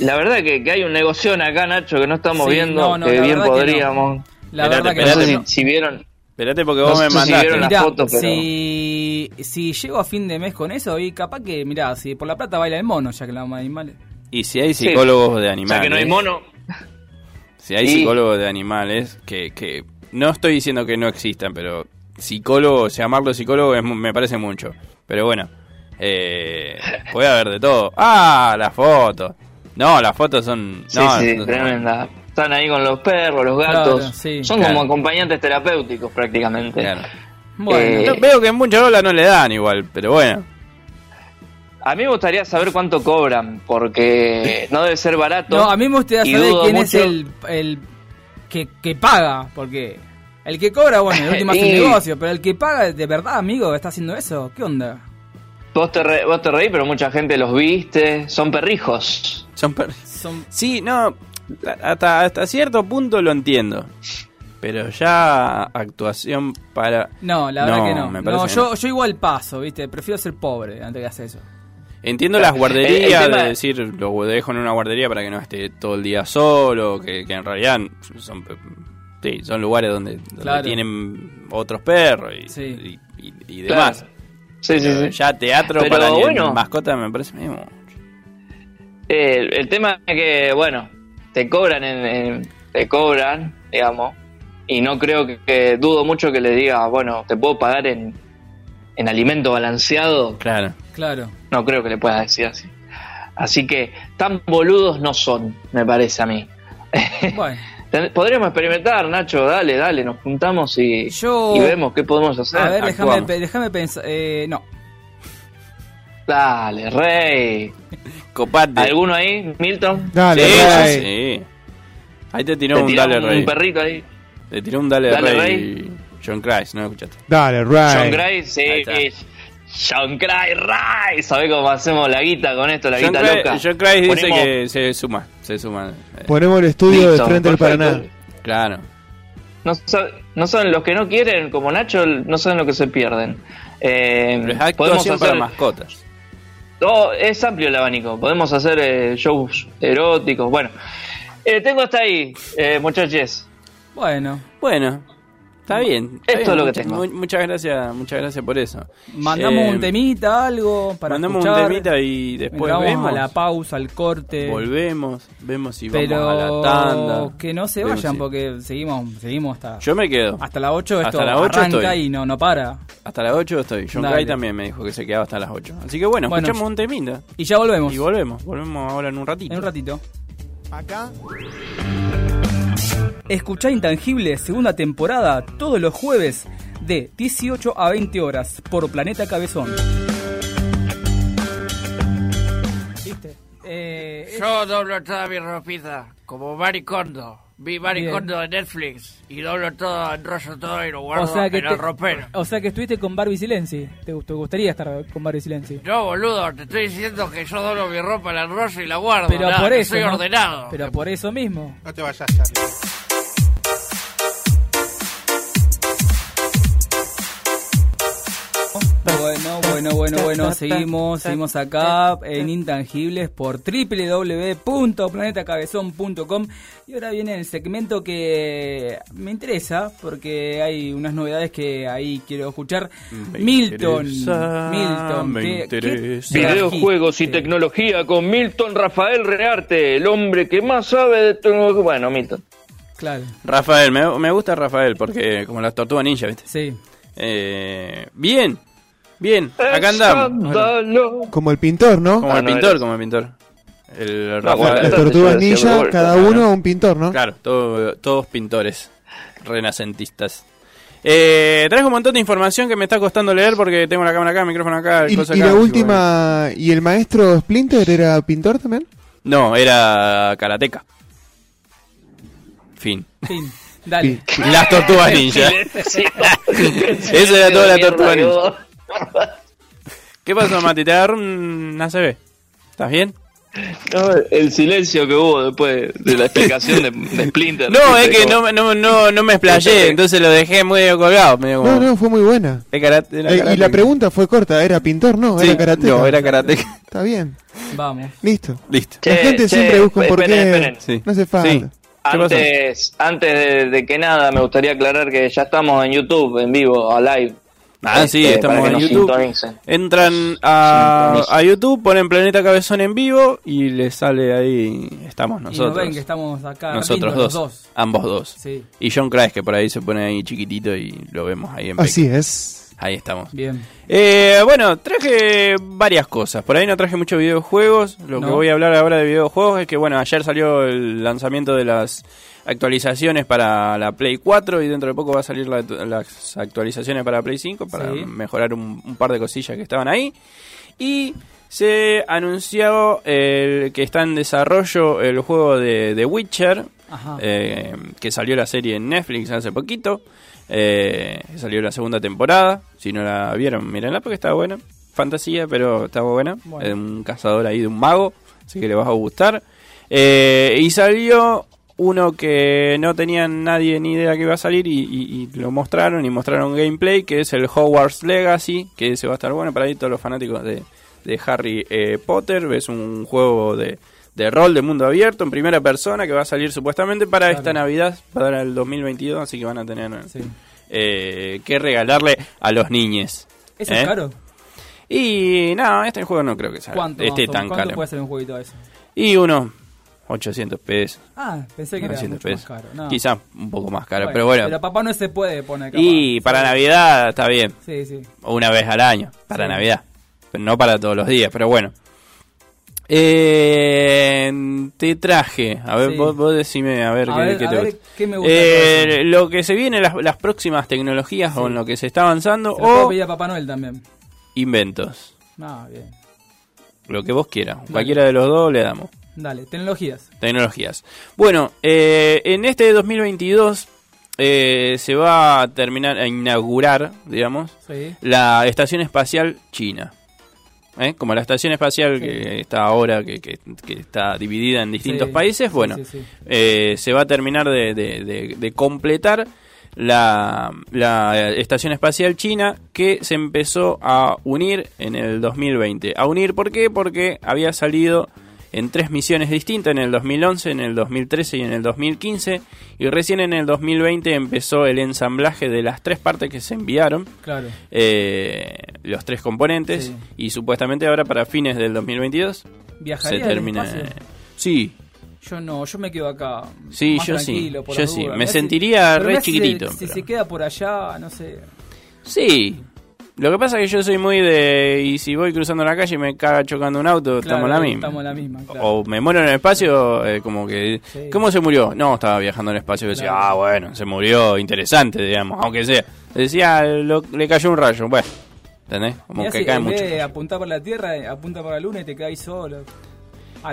la verdad que, que hay un negocio acá, Nacho, que no estamos Sí, viendo, no, no, que bien verdad que no. podríamos. La verdad que No si vieron, Espérate porque No vos me si mandaste. Mirá, pero- si, si llego a fin de mes con eso, y capaz que, mirá, si por la plata baila el mono, ya que la vamos a animales. Y si hay Sí. psicólogos de O animales. sea que no hay mono. *laughs* Si hay Y- psicólogos de animales, que, que no estoy diciendo que no existan, pero psicólogo, llamarlo psicólogo es me parece mucho. Pero bueno, eh, puede haber de todo. Ah, las fotos. No, las fotos son... Sí, no, sí, no- tremenda. Están ahí con los perros, los gatos. Claro, sí, Son claro. como acompañantes terapéuticos prácticamente. claro. Bueno, Eh, veo que en mucha bola no le dan igual, pero bueno. A mí me gustaría saber cuánto cobran, porque no debe ser barato. no, a mí me gustaría saber quién es el, el que, que paga, porque el que cobra, bueno, el último *laughs* hace un negocio, pero el que paga, de verdad, amigo, está haciendo eso, ¿qué onda? Vos te, re- vos te reí, pero mucha gente los viste. Son perrijos. Son per- Son Sí, no, hasta, hasta cierto punto lo entiendo. Pero ya actuación para... No, la No, verdad que no. me No, yo, yo igual paso, ¿viste? Prefiero ser pobre antes que hacer eso. Entiendo las El- guarderías, el tema- de decir, lo dejo en una guardería para que no esté todo el día solo, que, que en realidad son, sí, son lugares donde, donde Claro. tienen otros perros y, Sí. y, y- y demás. Sí, sí, sí. Ya teatro Pero para bueno. mascota me parece mismo. Eh, el tema es que, bueno, te cobran, en, en- te cobran, digamos, y no creo que, que- dudo mucho que le diga, bueno, te puedo pagar en, en alimento balanceado. Claro. Claro. No creo que le pueda decir así. Así que tan boludos no son, me parece a mí. Bueno, *laughs* Podríamos experimentar, Nacho, dale, dale, nos juntamos y, Yo- y vemos qué podemos hacer. a ver, déjame, actuamos. pe- déjame pensar. Eh, no. Dale, Rey. Copate. ¿Alguno ahí, Milton? Dale, sí, Rey. sí. Ahí te tiró ¿Te un dale un, rey. un perrito ahí? Te tiró un dale, Dale, rey. John Christ, ¿no escuchaste? Dale, John Ray. Gray, sí. John Gray, Ray. ¿Sabés cómo hacemos la guita con esto, la John guita Christ, loca? John Christ dice que se suma, se suma. eh, Ponemos el estudio Listo, de frente del perfecto. Paraná. claro. No, sa- no saben los que no quieren, como Nacho, no saben lo que se pierden. Eh, Pero es podemos actuación para hacer. mascotas. Oh, es amplio el abanico. Podemos hacer eh, shows eróticos. Bueno, eh, tengo hasta ahí, eh, muchachos. Bueno, Bueno, está bien. está Esto bien, es lo que tengo. mu- muchas gracias, muchas gracias por eso. mandamos Eh, un temita, algo para mandamos escuchar. un temita y después Vamos vemos. a la pausa, al corte. Volvemos, vemos si pero vamos a la tanda. que no se Vemos vayan si- porque seguimos seguimos hasta Yo me quedo. hasta las 8 esto Hasta las ocho arranca estoy. y no no para. Hasta las 8 estoy. John Dale. Cray también me dijo que se quedaba hasta las 8. Así que bueno, Bueno, escuchamos un temita. Y ya volvemos. Y volvemos. Volvemos ahora en un ratito. En un ratito. Acá. Escuchá Intangible, segunda temporada, todos los jueves de 18 a 20 horas por Planeta Cabezón. ¿Viste? Eh, Yo doblo toda mi ropita, como Maricondo. Vi Maricondo de Netflix y doblo todo, enrollo todo y lo guardo o sea que en el ropero. o sea que estuviste con Barbie Silenzi. ¿Te, te gustaría estar con Barbie Silenzi? No, boludo, te estoy diciendo que yo doblo mi ropa, la enrollo y la guardo. Pero nada, por eso. Soy ¿no? ordenado. Pero por eso mismo. No te vayas, Charlie. Bueno, bueno, bueno, seguimos, seguimos acá en Intangibles por www.planetacabezón.com y ahora viene el segmento que me interesa porque hay unas novedades que ahí quiero escuchar. Me Milton, interesa, Milton, me ¿qué- qué interesa. Videojuegos y tecnología con Milton Rafael Rearte, el hombre que más sabe de tecnología. Bueno, Milton. Claro, Rafael, me, me gusta Rafael porque como las tortugas ninja, ¿viste? sí. Eh, bien, bien, acá andamos. Como el pintor, ¿no? Como Ah, el no pintor, como el pintor. El No, Rafael. bueno, Las Entonces, tortugas yo decía ninja, cada claro. uno un pintor, ¿no? Claro, todo- todos pintores renacentistas. Eh, traes un montón de información que me está costando leer porque tengo la cámara acá, el micrófono acá, Y, cosa y acá, la así última, ¿y el maestro Splinter era pintor también? No, era karateca. Fin. Fin, dale. Las tortugas *laughs* ninja. Eso era toda la tortuga ninja. ¿Qué pasó, Mati? Te agarró un ACB. ¿Estás bien? No, el silencio que hubo después de la explicación de, de Splinter. No, es que no, no, no, no me explayé, entonces lo dejé medio colgado. Medio como, No, no, fue muy buena. Karate- era Eh, y la pregunta fue corta, ¿era pintor? No, Sí, era karate. No, era karateca. Está bien, Vamos. listo. Listo. Che, la gente che, siempre busca un porqué. esperen. Sí. No hace falta. Antes, antes de, de que nada, me gustaría aclarar que ya estamos en YouTube, en vivo, a live. Ah, sí, Este, para estamos en YouTube. Entran a, a YouTube, ponen Planeta Cabezón en vivo y les sale ahí. Estamos Y nos nosotros. ven que estamos acá nosotros dos, dos. Ambos dos. Sí, Y John Christ, que por ahí se pone ahí chiquitito y lo vemos ahí en Así pequeño. es. Ahí estamos. bien. Eh, bueno, traje varias cosas. Por ahí no traje muchos videojuegos. Lo que voy a hablar ahora de videojuegos es que, bueno, ayer salió el lanzamiento de las actualizaciones para la Play 4 y dentro de poco va a salir la- las actualizaciones para Play 5 para Sí. mejorar un, un par de cosillas que estaban ahí. Y se anunció el, que está en desarrollo el juego de The Witcher, Ajá. eh, que salió la serie en Netflix hace poquito. Eh, salió la segunda temporada. Si no la vieron, mírenla porque está buena. Fantasía, pero está buena. Bueno. Es un cazador ahí de un mago, así que le va a gustar. Eh, y salió uno que no tenían nadie ni idea que iba a salir y, y- y lo mostraron y mostraron gameplay, que es el Hogwarts Legacy, que ese va a estar bueno para ahí todos los fanáticos de, de Harry eh, Potter. Es un juego de, de rol de mundo abierto en primera persona que va a salir supuestamente para Claro. esta Navidad, para el 2022, así que van a tener Sí. eh, que regalarle a los niñes. ¿Eso ¿Eh? es caro? Y no, este juego no creo que sea ¿Cuánto, esté tan? ¿Cuánto caro. puede ser un jueguito eso? Y unos 800 pesos. Ah, pensé que era 900 mucho más caro. No. Quizás un poco más caro, Bueno, pero bueno. Pero papá no se puede poner capaz. y para. Navidad está bien. Sí, sí. Una vez al año, para Sí. Navidad. Pero no para todos los días, pero bueno. Eh, te traje, a ver, Sí. vos, vos decime, a ver, A qué, ver, qué a te ver, gusta. ¿qué me gusta? Eh, lo que se viene, las, las próximas tecnologías Sí. o en lo que se está avanzando, Se o pedir a Papá Noel también. inventos. Ah, bien. Lo que vos quieras. Cualquiera de los dos le damos. Dale, tecnologías. Tecnologías. Bueno, eh, en este 2022 eh, se va a terminar, a inaugurar, digamos, Sí. la Estación Espacial China. ¿Eh? Como la Estación Espacial Sí. que está ahora, que, que- que está dividida en distintos Sí, países, bueno, sí. eh, se va a terminar de, de- de- de completar la, la Estación Espacial China que se empezó a unir en el 2020. A unir, ¿por qué? Porque había salido en tres misiones distintas, en el 2011, en el 2013 y en el 2015, y recién en el 2020 empezó el ensamblaje de las tres partes que se enviaron, Claro. eh, los tres componentes, Sí. y supuestamente ahora para fines del 2022 se ¿Viajaría al termina. Sí, Yo no, yo me quedo acá. Sí, más yo sí, tranquilo, por yo sí. Me si- sentiría re si se- chiquitito, Si, pero- se queda por allá, no sé. Sí. Lo que pasa es que yo soy muy de. Y si voy cruzando la calle y me caga chocando un auto, Claro, estamos la misma. Estamos la misma, claro. O me muero en el espacio, eh, como que. Sí. ¿Cómo se murió? No, estaba viajando en el espacio y decía, Claro. ah, bueno, se murió, interesante, digamos, aunque sea. Decía, lo- le cayó un rayo, bueno. ¿Entendés? Como Mirá que si cae mucho. apuntar por la Tierra, eh, apunta por la Luna y te caes solo.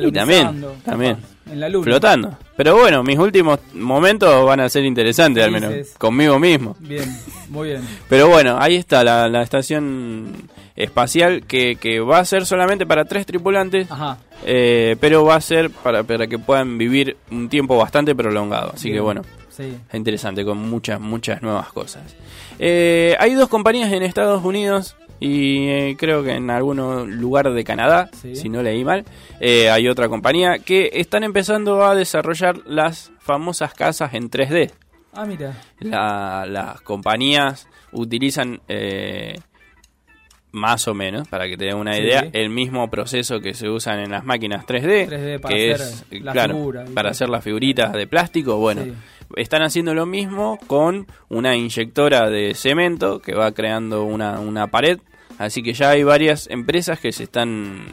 Y también, también. En la Luna. Flotando. Pero bueno, mis últimos momentos van a ser interesantes, al menos. Dices. Conmigo mismo. Bien, muy bien. *laughs* Pero bueno, ahí está la, la estación espacial que, que va a ser solamente para tres tripulantes, Ajá. eh, pero va a ser para, para que puedan vivir un tiempo bastante prolongado. Así Bien. que bueno, Sí. es interesante con muchas, muchas nuevas cosas. Eh, hay dos compañías en Estados Unidos y eh, creo que en algún lugar de Canadá, Sí. si no leí mal, eh, hay otra compañía que están empezando a desarrollar las famosas casas en 3D. Ah, mira. La- las compañías utilizan eh, más o menos, para que te den una Sí. idea, el mismo proceso que se usan en las máquinas 3D, 3D para que hacer es, la claro, figura para hacer las figuritas de plástico. Bueno, Sí. están haciendo lo mismo con una inyectora de cemento que va creando una, una pared. Así que ya hay varias empresas que se están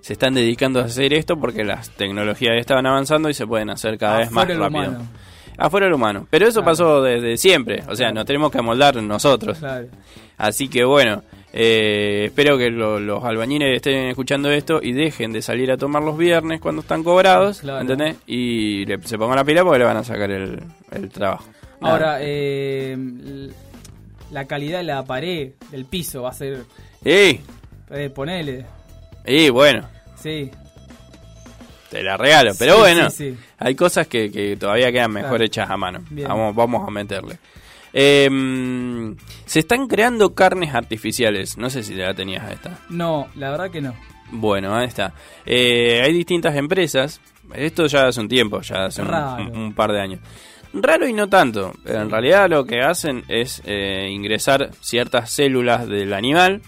se están dedicando a hacer esto porque las tecnologías estaban avanzando y se pueden hacer cada vez más rápido. humano. Afuera lo humano. Pero eso Claro. pasó desde siempre. O sea, nos tenemos que amoldar nosotros. Claro. Así que bueno, eh, espero que lo- los albañiles estén escuchando esto y dejen de salir a tomar los viernes cuando están cobrados, Claro. ¿entendés? Y le- se pongan la pila porque le van a sacar el, el trabajo. Nada. Ahora, eh, la calidad de la pared, del piso, va a ser. ¡Ey! Eh, ponele. Y bueno, Sí. te la regalo. Pero Sí, bueno, sí, sí. hay cosas que, que todavía quedan mejor Claro. hechas a mano. Bien. Vamos, vamos a meterle. Eh, se están creando carnes artificiales. No sé si ya tenías esta. No, la verdad que no. Bueno, ahí está. Eh, hay distintas empresas. Esto ya hace un tiempo, ya hace un, Raro. un- un par de años. Raro y no tanto. En realidad lo que hacen es eh, ingresar ciertas células del animal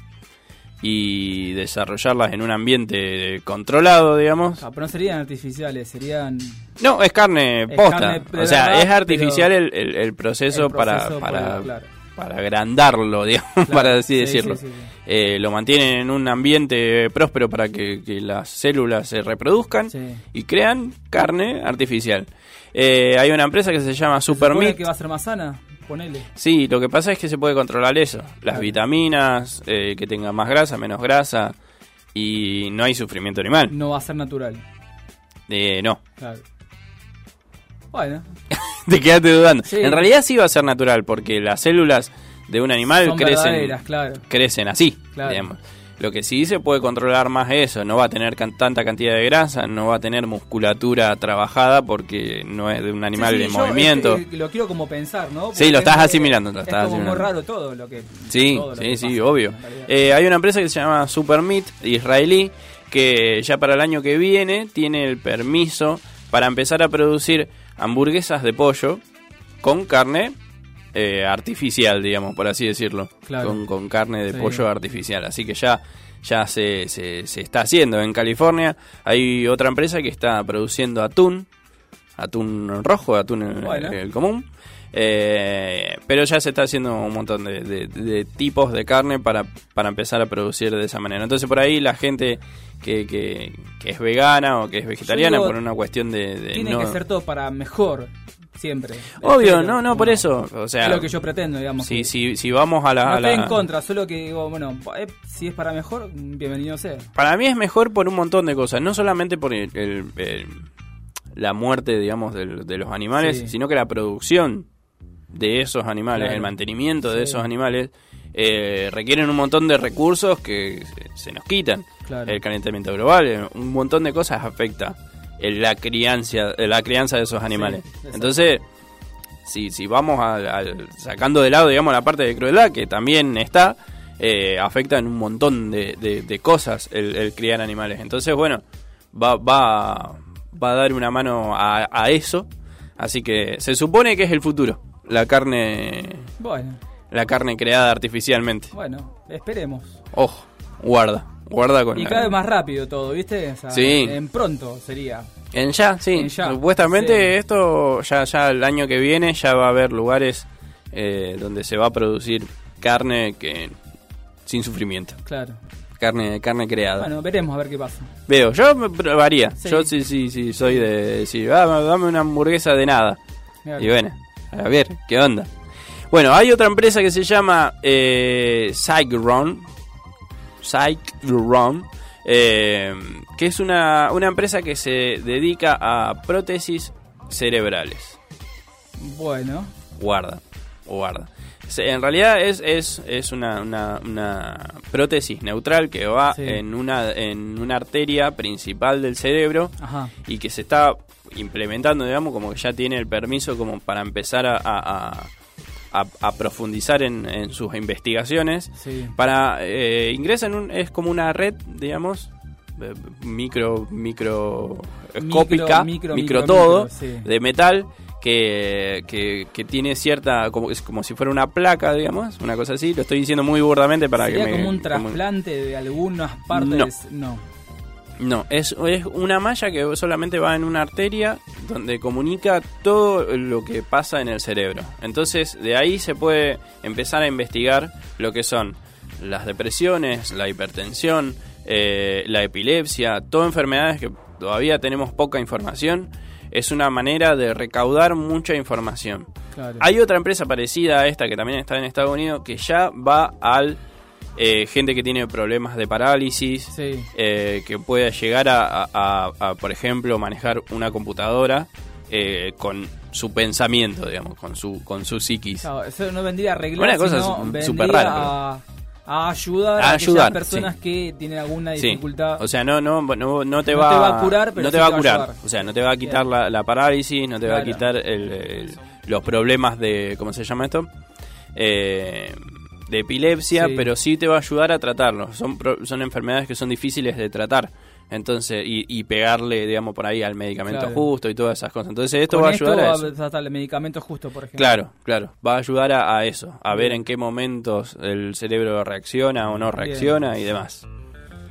y desarrollarlas en un ambiente controlado, digamos. Ah, pero no serían artificiales, serían... No, es carne Es posta. carne de o sea, es artificial pero el, el- el proceso, el para, claro. Para agrandarlo, *laughs* digamos, Claro, para así sí, decirlo. sí, sí, sí. Eh, lo mantienen en un ambiente próspero para que, que las células se reproduzcan y crean carne artificial. Eh, hay una empresa que se llama Super ¿Supone Meat. que va a ser más sana? Ponele. Sí, lo que pasa es que se puede controlar eso. Las vitaminas, eh, que tenga más grasa, menos grasa. Y no hay sufrimiento animal. No va a ser natural. Eh, no. Claro. Bueno, *laughs* *laughs* Te quedaste dudando. Sí. En realidad sí va a ser natural, porque las células de un animal son crecen, claro. crecen así, Claro. digamos. Lo que sí se puede controlar más es eso, no va a tener can- tanta cantidad de grasa, no va a tener musculatura trabajada porque no es de un animal Sí, sí, en movimiento. lo quiero como pensar, ¿no? Sí, lo estás es- asimilando, lo es estás como muy raro todo lo que... Sí, lo sí, que sí, pasa, obvio. Eh, hay una empresa que se llama Super Meat israelí que ya para el año que viene tiene el permiso para empezar a producir hamburguesas de pollo con carne eh, artificial, digamos, por así decirlo. Claro. Con, con carne de Sí. pollo artificial. Así que ya, ya se, se, se está haciendo. En California hay otra empresa que está produciendo atún, atún rojo, atún el- Bueno. el común. Eh, pero ya se está haciendo un montón de, de- de tipos de carne para, para empezar a producir de esa manera. Entonces por ahí la gente que, que, que es vegana o que es vegetariana digo, por una cuestión de... de Tiene no- que ser todo para mejor, siempre. Obvio, no, no, por eso. O sea, es lo que yo pretendo, digamos. si, si, si vamos a la... no a la- estoy en contra, solo que digo, bueno, eh, si es para mejor, bienvenido sea. Para mí es mejor por un montón de cosas, no solamente por el, el- el- la muerte, digamos, de, los animales, Sí. sino que la producción de esos animales, Claro. el mantenimiento de Sí. esos animales, eh, requieren un montón de recursos que se, nos quitan. Claro. El calentamiento global, eh, un montón de cosas afecta la crianza, eh, la crianza de esos animales. Entonces, si, si vamos al- sacando de lado, digamos, la parte de crueldad, que también está, eh, afecta en un montón de, de- de cosas el, el criar animales. Entonces, bueno, va, va, va a dar una mano a, a eso. Así que se supone que es el futuro, la carne, Bueno, la carne creada artificialmente. bueno, esperemos. Ojo, guarda, guarda con Y la- cada vez más rápido todo, ¿viste? O sea, Sí. En pronto sería. En ya, sí. En ya, Supuestamente sí. esto ya, ya el año que viene ya va a haber lugares eh, donde se va a producir carne que sin sufrimiento. Claro. Carne, carne creada. Bueno, veremos a ver qué pasa. Veo, yo me probaría. Sí. Yo sí, sí, sí, soy de decir, ah, dame una hamburguesa de nada. Claro. Y bueno, a ver, ¿qué onda? Bueno, hay otra empresa que se llama eh, Psychron. Psychron. eh, que es una, una empresa que se dedica a prótesis cerebrales. Bueno, Guarda, guarda. En realidad es, es, es una, una, una prótesis neutral que va Sí. en, una, en una arteria principal del cerebro ajá. y que se está implementando, digamos, como que ya tiene el permiso como para empezar a, a- a- a- a profundizar en, en sus investigaciones. Sí. Para eh, ingresa en un, es como una red, digamos, eh, micro, microscópica, micro, Micro, micro, todo, micro, sí. de metal. Que, que, que tiene cierta, como, es como si fuera una placa, digamos, una cosa así. Lo estoy diciendo muy burdamente para Sería que me. como un como- trasplante de algunas partes. No. No. No, es, es una malla que solamente va en una arteria donde comunica todo lo que pasa en el cerebro. Entonces, de ahí se puede empezar a investigar lo que son las depresiones, la hipertensión, eh, la epilepsia, todas enfermedades que todavía tenemos poca información. Es una manera de recaudar mucha información. Claro. Hay otra empresa parecida a esta que también está en Estados Unidos que ya va al eh, gente que tiene problemas de parálisis, Sí. eh, que pueda llegar a, a- a- a, por ejemplo, manejar una computadora eh, con su pensamiento, digamos, con su con su psiquis. Claro, eso no vendría a arreglar, Una cosa súper rara, a, a ayudar A ayudar, personas que tienen alguna Sí. dificultad. O sea, no, no, no, no te No va, te va a curar, pero no te sí va te a va a curar. ayudar. o sea, no te va a quitar la, la parálisis, no te va a quitar el- el- los problemas de, ¿cómo se llama esto? Eh, de epilepsia, Sí. pero sí te va a ayudar a tratarlo. Son, son enfermedades que son difíciles de tratar. Entonces, y, y pegarle, digamos, por ahí al medicamento Claro. justo y todas esas cosas. Entonces, esto Con va a esto ayudar a va eso. a tratar el medicamento justo, por ejemplo. Claro, claro. Va a ayudar a, a eso, a ver en qué momentos el cerebro reacciona o no reacciona y demás.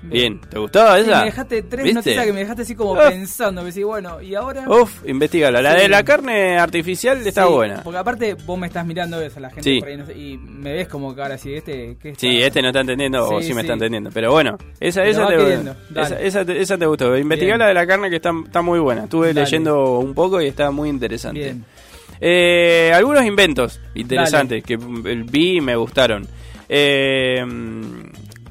Bien, ¿te gustaba Sí, esa? me dejaste tres ¿Viste? noticias que me dejaste así como Uf. pensando. Me decís, bueno, ¿y ahora? Uf, investigala. La Sí. de la carne artificial está Sí, buena. Porque aparte vos me estás mirando eso, la gente por ahí no sé, y me ves como que ahora sí, este... ¿qué está? Sí, este no está entendiendo o Sí, me está entendiendo. Pero bueno, esa, Te esa, te, esa, esa te, esa te gustó. Investigá la de la carne que está, está muy buena. Estuve Dale. leyendo un poco y está muy interesante. Bien. Eh, algunos inventos interesantes que mm, vi y me gustaron. Eh,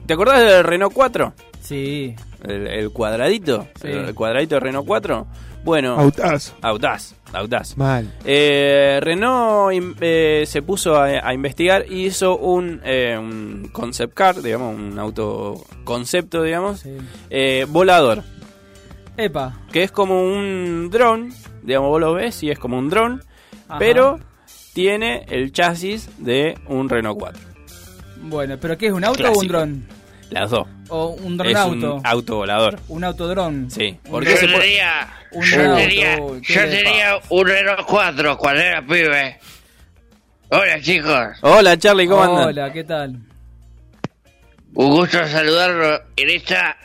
¿Te acordás del Renault 4? Sí. El, el cuadradito. Sí. El cuadradito de Renault 4. Bueno, Autazo. audaz. Audaz. Mal. Eh, Renault eh, se puso a, a investigar y hizo un, eh, un concept car, digamos, un auto concepto, digamos, Sí. eh, volador, Epa. que es como un dron, digamos, vos lo ves y es como un dron, pero tiene el chasis de un Renault 4. Bueno, ¿pero qué es? ¿Un auto o un dron? Las dos. ¿O un dron es auto? un auto volador. Un autodrón. Sí. ¿Por qué se Sería, Un yo auto, tenía, uy, ¿qué yo tenía un Renault 4 cuando era pibe. Hola chicos, Hola Charlie, ¿cómo andan? Hola, ¿qué tal? un gusto saludarlo en esta,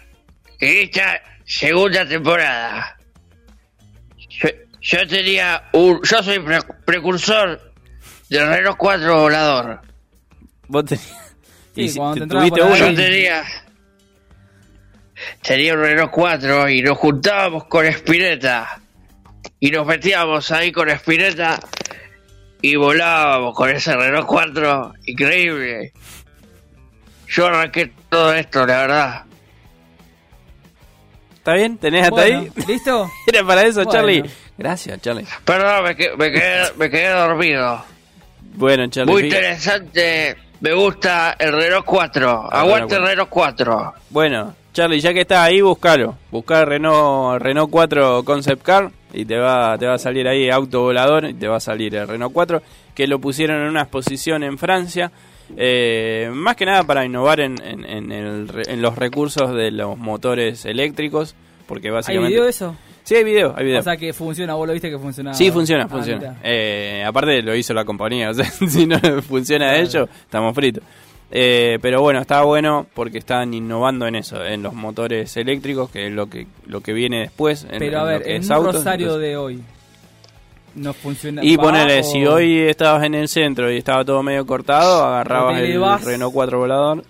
en esta segunda temporada. Yo, yo tenía un, yo soy pre- precursor del Renault 4 volador. Vos tenías... Sí, y si- cuando te tuviste uno. Yo tenía, tenía un Renault 4 y nos juntábamos con Spinetta. Y nos metíamos ahí con Spinetta y volábamos con ese Renault 4. Increíble. Yo arranqué todo esto, la verdad. ¿Está bien? ¿Tenés hasta Bueno, ahí? ¿Listo? *laughs* Era para eso, Bueno. Charlie. Gracias, Charlie. Perdón, me, me quedé, me quedé dormido. Bueno, Charlie. Muy interesante. Me gusta el Renault 4. Aguante el Renault 4. Bueno, Charlie, ya que estás ahí, búscalo. Busca Renault, Renault 4 Concept Car y te va, te va a salir ahí auto volador y te va a salir el Renault 4 que lo pusieron en una exposición en Francia. eh, más que nada para innovar en, en- en el re- en los recursos de los motores eléctricos. Porque ¿Hay básicamente. video eso? Sí, hay video, hay video. O sea que funciona, vos lo viste que funciona. Sí, funciona, Ah, funciona. mirá. Eh, aparte lo hizo la compañía, o sea, *laughs* si no funciona Claro. ellos, estamos fritos. Eh, pero bueno, está bueno porque están innovando en eso, en los motores eléctricos, que es lo que lo que viene después. En, Pero a en ver, en es un autos, rosario entonces- de hoy. No funciona. Y ¿va ponele, o- si hoy estabas en el centro y estaba todo medio cortado, agarrabas el. Renault 4 volador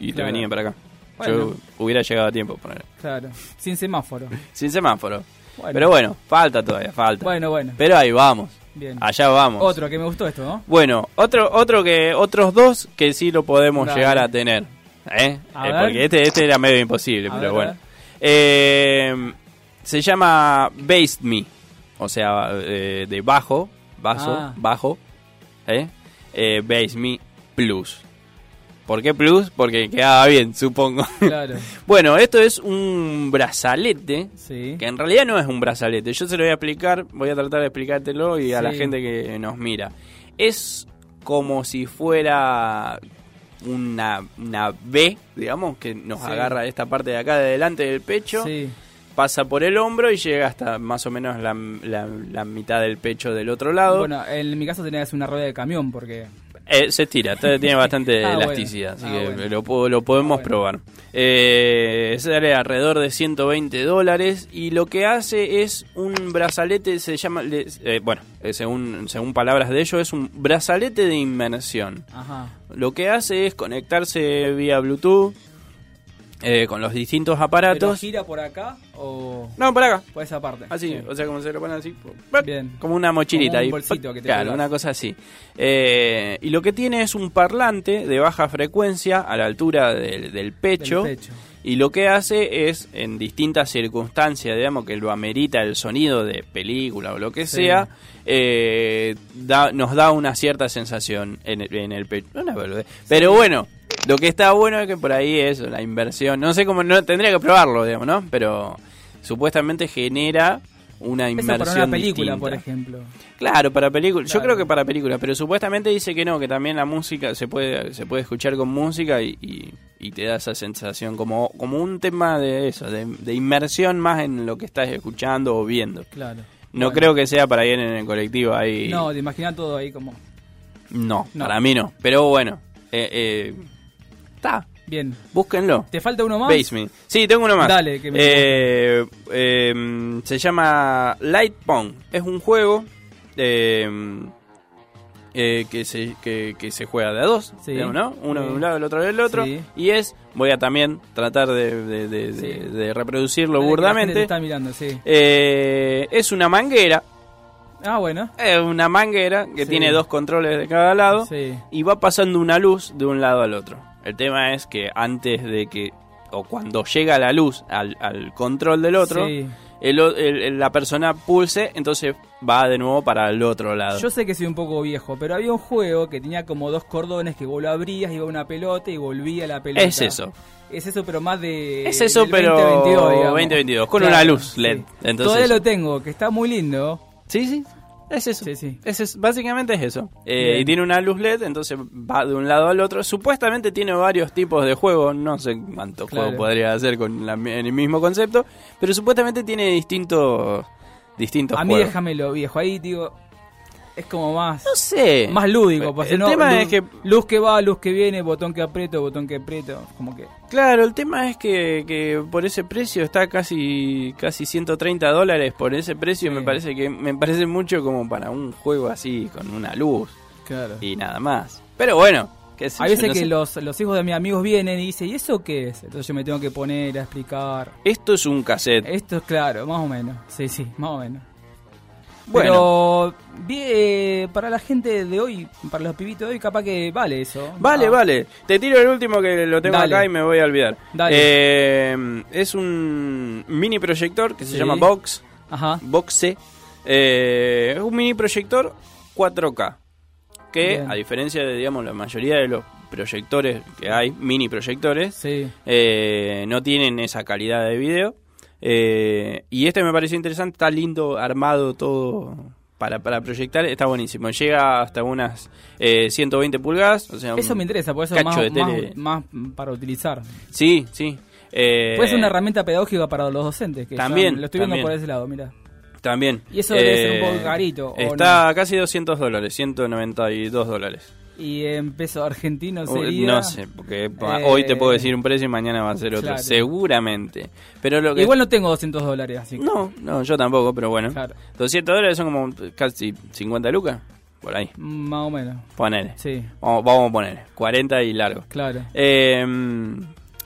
y te venía para acá. Bueno. Yo hubiera llegado a tiempo, ponele. Claro, sin semáforo. *laughs* Sin semáforo. Bueno. Pero bueno, falta todavía, falta. Bueno, bueno. Pero ahí vamos. Bien. Allá vamos. Otro que me gustó esto, ¿no? Bueno, otro, otro que, otros dos que sí lo podemos Dale. llegar a tener. ¿eh? A Eh, porque este, este era medio imposible, A pero ver, bueno. Eh, se llama Based Me, o sea, eh, de bajo, vaso, Ah. bajo, ¿eh? Based Me Plus. ¿Por qué Plus? Porque quedaba bien, supongo. Claro. *laughs* bueno, esto es un brazalete Sí. que en realidad no es un brazalete. Yo se lo voy a explicar, voy a tratar de explicártelo y a la gente que nos mira. Es como si fuera una, una B, digamos, que nos Sí. agarra esta parte de acá de delante del pecho, Sí. pasa por el hombro y llega hasta más o menos la, la- la mitad del pecho del otro lado. Bueno, en mi caso tenía que ser una rueda de camión porque. Eh, se estira, tiene *laughs* bastante Ah, bueno. elasticidad, así Ah, que bueno. lo, lo podemos Ah, bueno. probar. Eh, sale alrededor de 120 dólares y lo que hace es un brazalete, se llama, eh, bueno, eh, según, según palabras de ellos, es un brazalete de inmersión. Ajá. Lo que hace es conectarse vía Bluetooth eh, con los distintos ¿Pero aparatos. gira por acá o No, por acá. por esa parte? Así, Sí. o sea, como se lo ponen así. Bien. Como una mochilita Como un bolsito que te Claro, una cosa así. Eh, y lo que tiene es un parlante de baja frecuencia a la altura del, del pecho. Del pecho. Y lo que hace es, en distintas circunstancias, digamos, que lo amerita el sonido de película o lo que Sí. sea, eh, da- nos da una cierta sensación en el, en el pecho. Una boludez. Pero bueno, lo que está bueno es que por ahí es la inversión. No sé cómo, no tendría que probarlo, digamos, ¿no? Pero supuestamente genera una Eso inmersión para una película, distinta. por ejemplo. Claro, para películas. Yo creo que para películas, pero supuestamente dice que no, que también la música se puede se puede escuchar con música y, y- y te da esa sensación como como un tema de eso, de, de inmersión más en lo que estás escuchando o viendo. Claro. No Bueno. creo que sea para ir en el colectivo ahí. No, te imaginas todo ahí como. No, No. para mí no. Pero bueno, eh, eh, está, Bien. búsquenlo. ¿Te falta uno más? Basement. Sí, tengo uno más. Dale, que me- Eh, eh, se llama Light Pong. Es un juego eh, eh, que, se, que, que se juega de a dos, Sí. digamos, ¿no? Uno de un lado, el otro del otro. Sí. Y es, voy a también tratar de, de- de- Sí. de- de reproducirlo Dale, te burdamente. está mirando, sí. Eh, es una manguera. Ah, bueno. Es una manguera que tiene dos controles de cada lado Sí. y va pasando una luz de un lado al otro. El tema es que antes de que, o cuando llega la luz al, al control del otro, Sí. el el- la persona pulse, entonces va de nuevo para el otro lado. Yo sé que soy un poco viejo, pero había un juego que tenía como dos cordones que vos lo abrías, iba una pelota y volvía la pelota. es eso. Es eso, pero más de. Es eso, pero 2022, digamos. 2022, con una luz LED. sí. Entonces- Todavía lo tengo, que está muy lindo. Sí, sí. Es eso. Sí, sí. Es eso, básicamente es eso. Eh, y tiene una luz LED, entonces va de un lado al otro. Supuestamente tiene varios tipos de juegos. No sé cuántos Claro. juegos podría hacer con la- el mismo concepto. Pero supuestamente tiene distintos, distintos A mí juegos. déjamelo, viejo. Ahí, digo. Es como más. No sé. Más lúdico, pues, El no, tema luz, es que luz que va, luz que viene, botón que aprieto, botón que aprieto, como que Claro, el tema es que, que por ese precio está casi casi 130 dólares por ese precio. Sí. Me parece que me parece mucho como para un juego así con una luz claro. y nada más. Pero bueno, yo, veces no que los, los hijos de mis amigos vienen y dicen, ¿y eso qué es? Entonces yo me tengo que poner a explicar. esto es un cassette. Esto es claro, más o menos. Sí, sí, más o menos. Bueno, Pero eh, para la gente de hoy, para los pibitos de hoy, capaz que vale eso. vale, Ah, vale. Te tiro el último que lo tengo Dale. acá y me voy a olvidar. Dale. Eh, es un mini proyector que se llama Box. Ajá. Boxe. Eh, es un mini proyector 4K. Que, Bien. a diferencia de, digamos, la mayoría de los proyectores que hay, mini proyectores, Sí. eh, no tienen esa calidad de video. Eh, y este me pareció interesante, está lindo, armado todo para, para proyectar, está buenísimo. Llega hasta unas eh, 120 pulgadas. O sea, Eso me interesa, por eso cacho más, de tele. más, más para utilizar. Sí, sí. Eh, Puede ser una herramienta pedagógica para los docentes. Que También, lo estoy viendo también. por ese lado, mira. También. Y eso debe ser un poco carito, ¿o Está casi 200 dólares, 192 dólares. Y en peso argentino sería... No sé, porque Eh, hoy te puedo decir un precio y mañana va a ser otro, seguramente. Pero lo que Igual no tengo 200 dólares, así que- no, no, yo tampoco, pero bueno. Claro. 200 dólares son como casi 50 lucas, por ahí. Más o menos. Ponele. Sí, Vamos, vamos a poner 40 y largo. claro. Eh,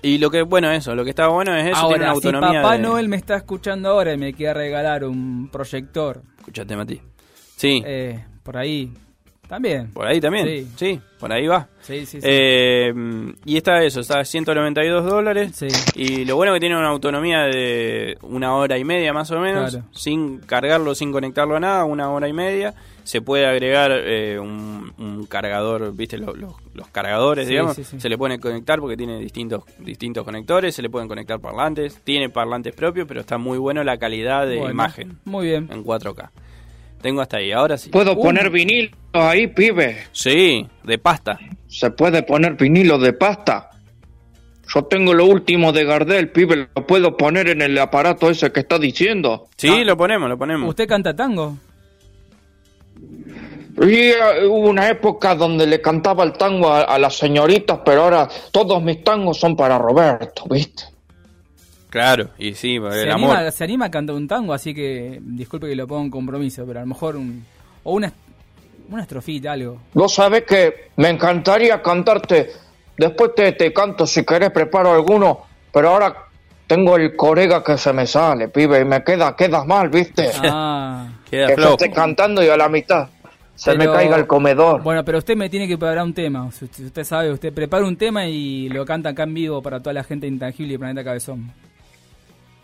y lo que, bueno, eso, lo que está bueno es eso, tiene una Ahora, si autonomía. Papá de- Noel me está escuchando ahora y me quiere regalar un proyector, Escuchate, Mati. Sí, eh, por ahí, también. por ahí también. sí. Sí. por ahí va. Sí, sí, sí. Eh, y está eso, está a 192 dólares. Sí. Y lo bueno que tiene una autonomía de una hora y media más o menos, Claro. sin cargarlo, sin conectarlo a nada, una hora y media. Se puede agregar eh, un, un cargador, viste, Lo- los, los cargadores, Sí, digamos. sí, sí. Se le pueden conectar porque tiene distintos distintos conectores, se le pueden conectar parlantes, tiene parlantes propios, pero está muy bueno la calidad de Bueno, imagen Muy bien. en 4K. Tengo hasta ahí, ahora sí. ¿Puedo Uh. poner vinilo ahí, pibe? Sí, de pasta. ¿Se puede poner vinilo de pasta? Yo tengo lo último de Gardel, pibe. ¿Lo puedo poner en el aparato ese que está diciendo? Sí, lo ponemos, lo ponemos. ¿Usted canta tango? Y eh, hubo una época donde le cantaba el tango a, a las señoritas, pero ahora todos mis tangos son para Roberto, ¿viste? Claro, y sí, Se el amor. anima, se anima a cantar un tango, así que disculpe que lo ponga en compromiso, pero a lo mejor un... O una, una estrofita, algo. Vos sabés que me encantaría cantarte. Después te, te canto si querés, preparo alguno. Pero ahora tengo el corega que se me sale, pibe, y me queda, quedas mal, ¿viste? Ah. *laughs* Queda que flojo. esté cantando y a la mitad se Pero- me caiga el comedor. Bueno, pero usted me tiene que preparar un tema. Usted sabe, usted prepara un tema y lo canta acá en vivo para toda la gente intangible y Planeta Cabezón.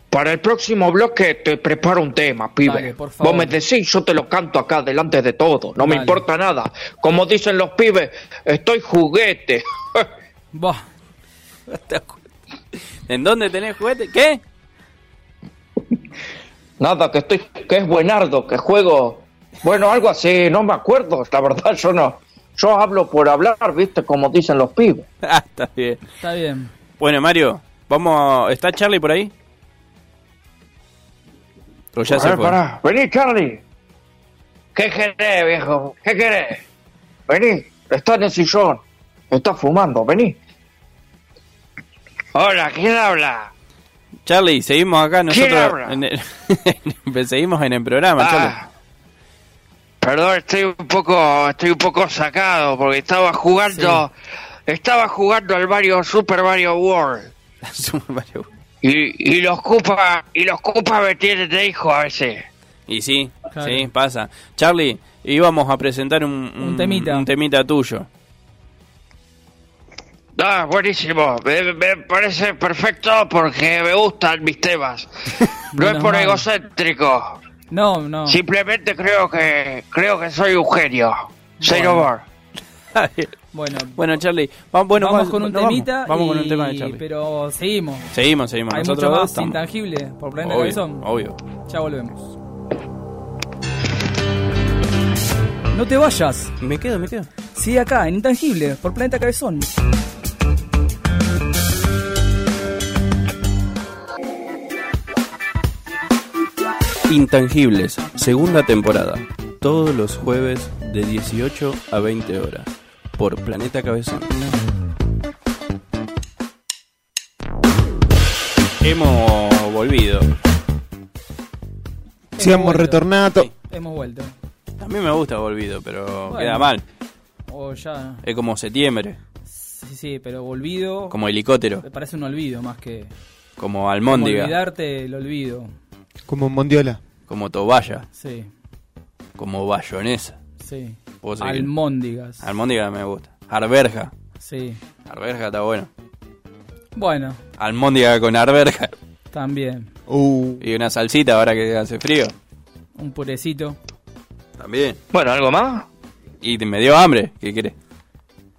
Para el próximo bloque te preparo un tema, pibe. Dale, por favor. Vos me decís, yo te lo canto acá delante de todo. No me importa nada. Como dicen los pibes, estoy juguete. *laughs* Buah, ¿En dónde tenés juguete? ¿Qué? Nada, que estoy, que es buenardo, que juego. Bueno, algo así, no me acuerdo. La verdad, yo no. Yo hablo por hablar, viste, como dicen los pibes. *laughs* Ah, está bien. Está bien. Bueno, Mario, vamos. ¿Está Charlie por ahí? O ya A se fue. pará. Vení, Charlie. ¿Qué querés, viejo? ¿Qué querés? Vení, está en el sillón. Está fumando, vení. Hola, ¿quién habla? Charlie, seguimos acá ¿Quién nosotros. habla? En el- *laughs* seguimos en el programa, Charlie. Ah, perdón, estoy un poco, estoy un poco sacado porque estaba jugando, estaba jugando al Mario Super Mario World *laughs* Super Mario. Y, y los Koopa y los me tienen de hijo a veces. Y sí, Claro. sí, pasa. Charlie, íbamos a presentar un, Un temita. un temita tuyo. Ah, buenísimo, me, me parece perfecto porque me gustan mis temas. *laughs* No es por mal. egocéntrico, No, no. simplemente creo que creo que soy un genio. Say no more. Bueno, bueno, Charlie, vamos, bueno, vamos vamos- con un vamos. temita. Vamos, con y- un tema de Charlie. Pero seguimos. Seguimos, seguimos. Hay Nosotros mucho más estamos- intangible por Planeta Obvio, Cabezón. obvio. Ya volvemos. No te vayas. Me quedo, me quedo. Sigue acá, en Intangible, por Planeta Cabezón. Intangibles, segunda temporada. Todos los jueves de 18 a 20 horas. Por Planeta Cabezón. Hemos volvido. Siamo vuelto. retornato. Sí, hemos vuelto. A mí me gusta volvido, pero Bueno. queda mal. O ya. Es como septiembre, Sí, sí, pero volvido. como helicóptero, Me parece un olvido más que. como como almóndiga, olvidarte el olvido. Como Mondiola. como toballa, Sí, como bayonesa. sí. Puedo seguir. Almóndigas. Almóndiga me gusta. Arberja. Sí. Arberja está bueno. Bueno, Almóndiga con arberja. también. Uh, Y una salsita ahora que hace frío. Un purecito. También. Bueno, ¿algo más? Y me dio hambre. ¿Qué querés?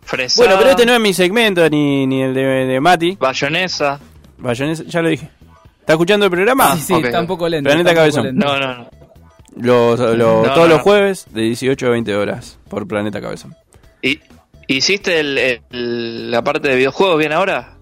Fresa. Bueno, pero este no es mi segmento ni, ni el de, de Mati. Bayonesa. Bayonesa, ya lo dije. ¿Está escuchando el programa? sí, sí, está un poco lento. Planeta Cabezón. lento. No, no, no. Los- los- No, todos no, los jueves de 18 a 20 horas por Planeta Cabezón. ¿Y, ¿Hiciste el, el- la parte de videojuegos bien ahora?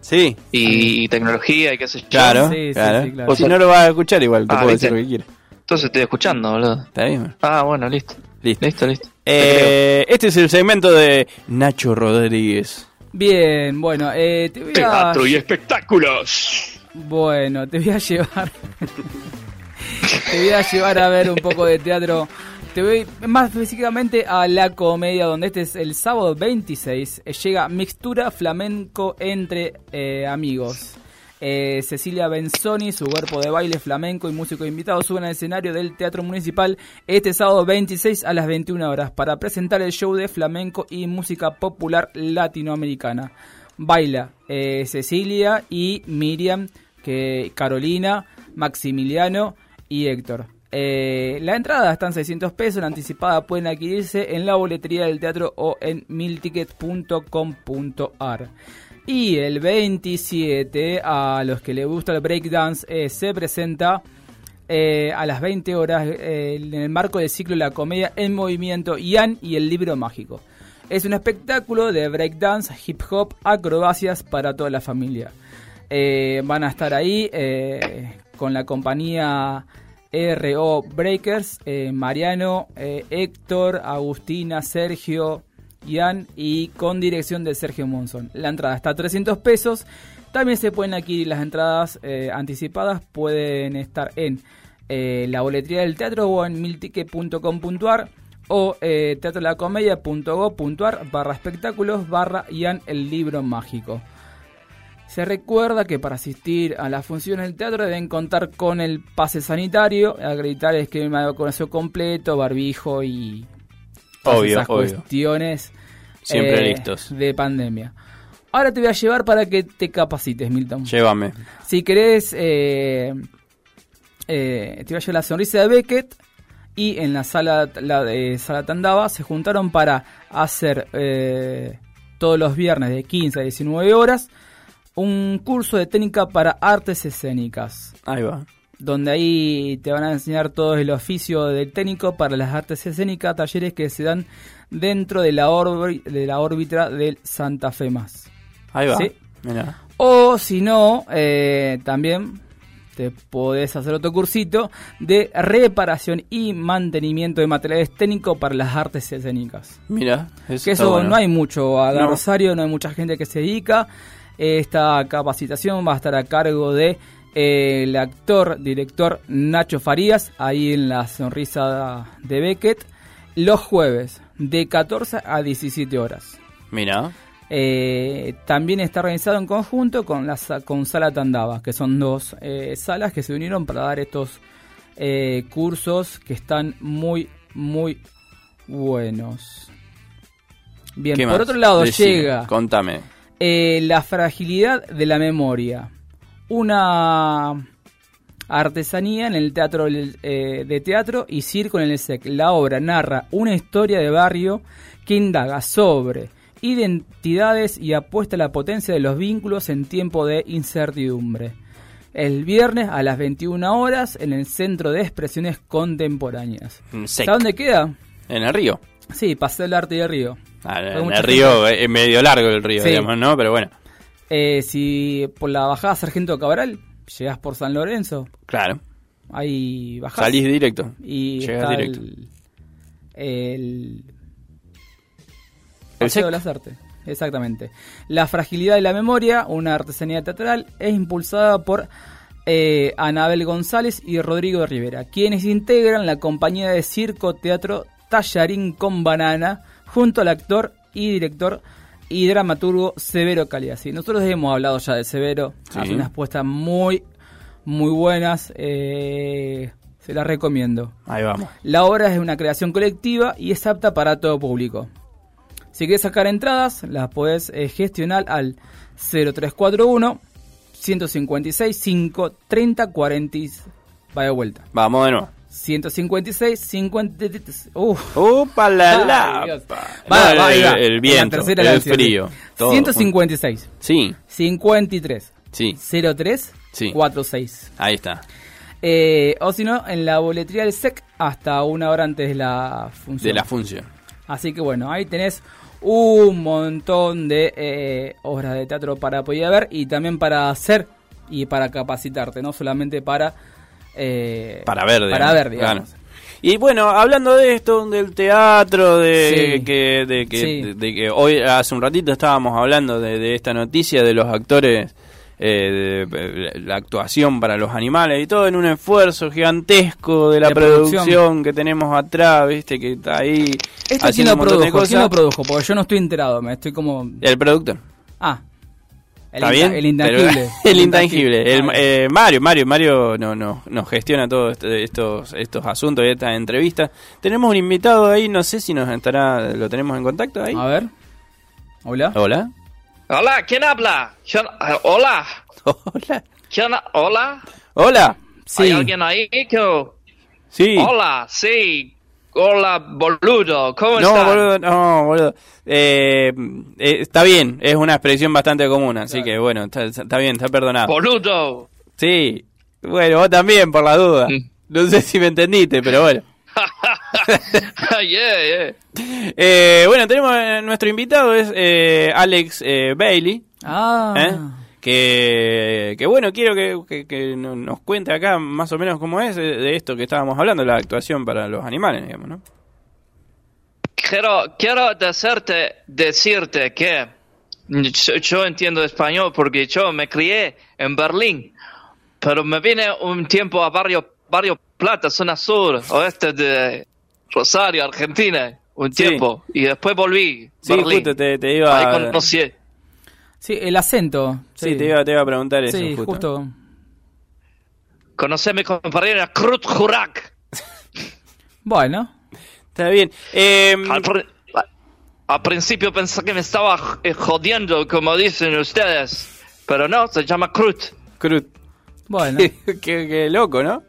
Sí, Y, tecnología y qué sé yo. claro. Sí, claro. sí, claro. O si no lo vas a escuchar igual, te Ah, puedo ¿viste? decir lo que quieras. Entonces estoy escuchando, boludo. ¿Está bien? Ah, bueno, listo. Listo. Listo, listo. Eh, este es el segmento de Nacho Rodríguez. Bien, bueno, eh, te voy a... Teatro y espectáculos. Bueno, te voy a llevar. *laughs* te voy a llevar a ver un poco de teatro. Te voy más específicamente a la comedia, donde este es el sábado 26. eh, llega Mixtura Flamenco entre eh, amigos. Eh, Cecilia Benzoni, su cuerpo de baile flamenco y músico invitado suben al escenario del Teatro Municipal este sábado 26 a las 21 horas para presentar el show de flamenco y música popular latinoamericana. Baila Cecilia y Miriam, que Carolina, Maximiliano Héctor. Eh, la entrada está en 600 pesos, la anticipada pueden adquirirse en la boletería del teatro o en milticket.com.ar. Y el 27, a los que les gusta el breakdance, eh, se presenta eh, a las 20 horas en el marco del ciclo La Comedia en Movimiento Ian y el Libro Mágico. Es un espectáculo de breakdance, hip hop, acrobacias para toda la familia. Van a estar ahí con la compañía RO Breakers, eh, Mariano, eh, Héctor, Agustina, Sergio, Ian y con dirección de Sergio Monzón. La entrada está a 300 pesos. También se pueden adquirir las entradas eh, anticipadas. Pueden estar en la boletería del teatro o en milticket.com.ar o teatrolacomedia.go.ar barra espectáculos barra Ian el libro mágico. Se recuerda que para asistir a las funciones del teatro deben contar con el pase sanitario, acreditar el esquema de vacunación completo, barbijo y todas Obvio, esas obvio. cuestiones Siempre eh, listos. de pandemia. Ahora te voy a llevar para que te capacites, Milton. Llévame. Si querés, eh, eh, te voy a llevar la sonrisa de Beckett y en la sala, la de sala Tandava se juntaron para hacer eh, todos los viernes de 15 a 19 horas un curso de técnica para artes escénicas. Ahí va. donde ahí te van a enseñar todo el oficio del técnico para las artes escénicas, talleres que se dan dentro de la, de la órbita del Santa Fe Más. Ahí va. Sí. Mirá. O si no, eh, también te podés hacer otro cursito de reparación y mantenimiento de materiales técnicos para las artes escénicas. Mira, eso Que eso bueno. no hay mucho a No. Rosario, no hay mucha gente que se dedica. Esta capacitación va a estar a cargo de eh, el actor, director Nacho Farías, ahí en la sonrisa de Beckett, los jueves de 14 a 17 horas. Mira. Eh, también está organizado en conjunto con la con Sala Tandava, que son dos eh, salas que se unieron para dar estos cursos que están muy, muy buenos. Bien, ¿Qué por más? otro lado Decime, llega Contame. Eh, la fragilidad de la memoria. Una artesanía en el teatro eh, de teatro y circo en el SEC. La obra narra una historia de barrio que indaga sobre identidades y apuesta a la potencia de los vínculos en tiempo de incertidumbre. El viernes a las 21 horas en el Centro de Expresiones Contemporáneas. ¿Sabes dónde queda? En el río. Sí, Paseo del Arte de Río. Ah, en el río, gente. es medio largo el río, Sí. digamos, ¿no? Pero bueno, Eh, si por la bajada Sargento Cabral llegas por San Lorenzo, claro. ahí bajás. Salís directo. y Llegás directo. el, el Paseo de las Artes. Exactamente. La fragilidad de la memoria, una artesanía teatral, es impulsada por eh, Anabel González y Rodrigo Rivera, quienes integran la compañía de circo teatro Tallarín con Banana, junto al actor y director y dramaturgo Severo Caliasi. Nosotros hemos hablado ya de Severo, Sí. hace unas puestas muy, muy buenas, eh, se las recomiendo. Ahí vamos. La obra es una creación colectiva y es apta para todo público. Si quieres sacar entradas, las podés eh, gestionar al 0341 156 5 30 40. y- Va de vuelta. Vamos de nuevo. 156 50. Uf. ¡Upa la la! Va, va, el, el En viento, la el ansiedad. frío. todo 156 Sí, 53 sí, 03 Sí. 46. ahí está. Eh, o si no, en la boletería del SEC hasta una hora antes de la función. De la función. Así que bueno, ahí tenés un montón de eh, obras de teatro para poder ver y también para hacer y para capacitarte, no solamente para... eh, Para ver, Para ver, digamos. claro. Y bueno, hablando de esto, del teatro, de, Sí. que, de, que, Sí. de, de que hoy, hace un ratito estábamos hablando de, de esta noticia de los actores, eh, de, la actuación para los animales y todo en un esfuerzo gigantesco de la producción. producción. que tenemos atrás, viste, que está ahí ¿Esto quién lo produjo? ¿Quién lo produjo? Porque yo no estoy enterado, me estoy como... El productor. Ah. El ¿Está bien? El intangible. *laughs* Pero- el intangible. El, eh, Mario, Mario, Mario no, no, nos gestiona todos este- estos, estos asuntos y estas entrevistas. Tenemos un invitado ahí, no sé si nos estará, lo tenemos en contacto ahí. A ver. Hola. Hola. Hola, ¿quién habla? ¿Quién- eh, hola. *laughs* Hola. ¿Quién, hola. Hola. ¿Hay Sí. alguien ahí? que- Sí. Hola, sí. Hola, boludo. ¿Cómo No, estás? boludo, no, boludo. Eh, eh, está bien, es una expresión bastante común, así que bueno, está, está bien, está perdonado. Boludo. Sí, bueno, vos también, por la duda. Mm. No sé si me entendiste, pero bueno. *laughs* yeah, yeah. Eh, bueno, tenemos eh, nuestro invitado, es eh, Alex eh, Bailey. Ah. ¿Eh? Que, que bueno, quiero que, que- que no- nos cuente acá más o menos cómo es de, de esto que estábamos hablando, la actuación para los animales, digamos, ¿no? Quiero, quiero decirte, decirte que yo, yo entiendo español porque yo me crié en Berlín, pero me vine un tiempo a Barrio, Barrio Plata, zona sur, oeste de Rosario, Argentina, un Sí. tiempo, y después volví. Sí, Berlín. justo te, te iba Ahí conocí. Sí, el acento. Sí, te iba, te iba a preguntar eso, Sí, justo. justo. Conocí a mi compañera Krut Jurak. *laughs* Bueno. Está bien. Eh, Al, pr- al principio pensé que me estaba eh, jodiendo, como dicen ustedes, pero no, se llama Krut. Cruz. Bueno. *laughs* qué, qué loco, ¿no?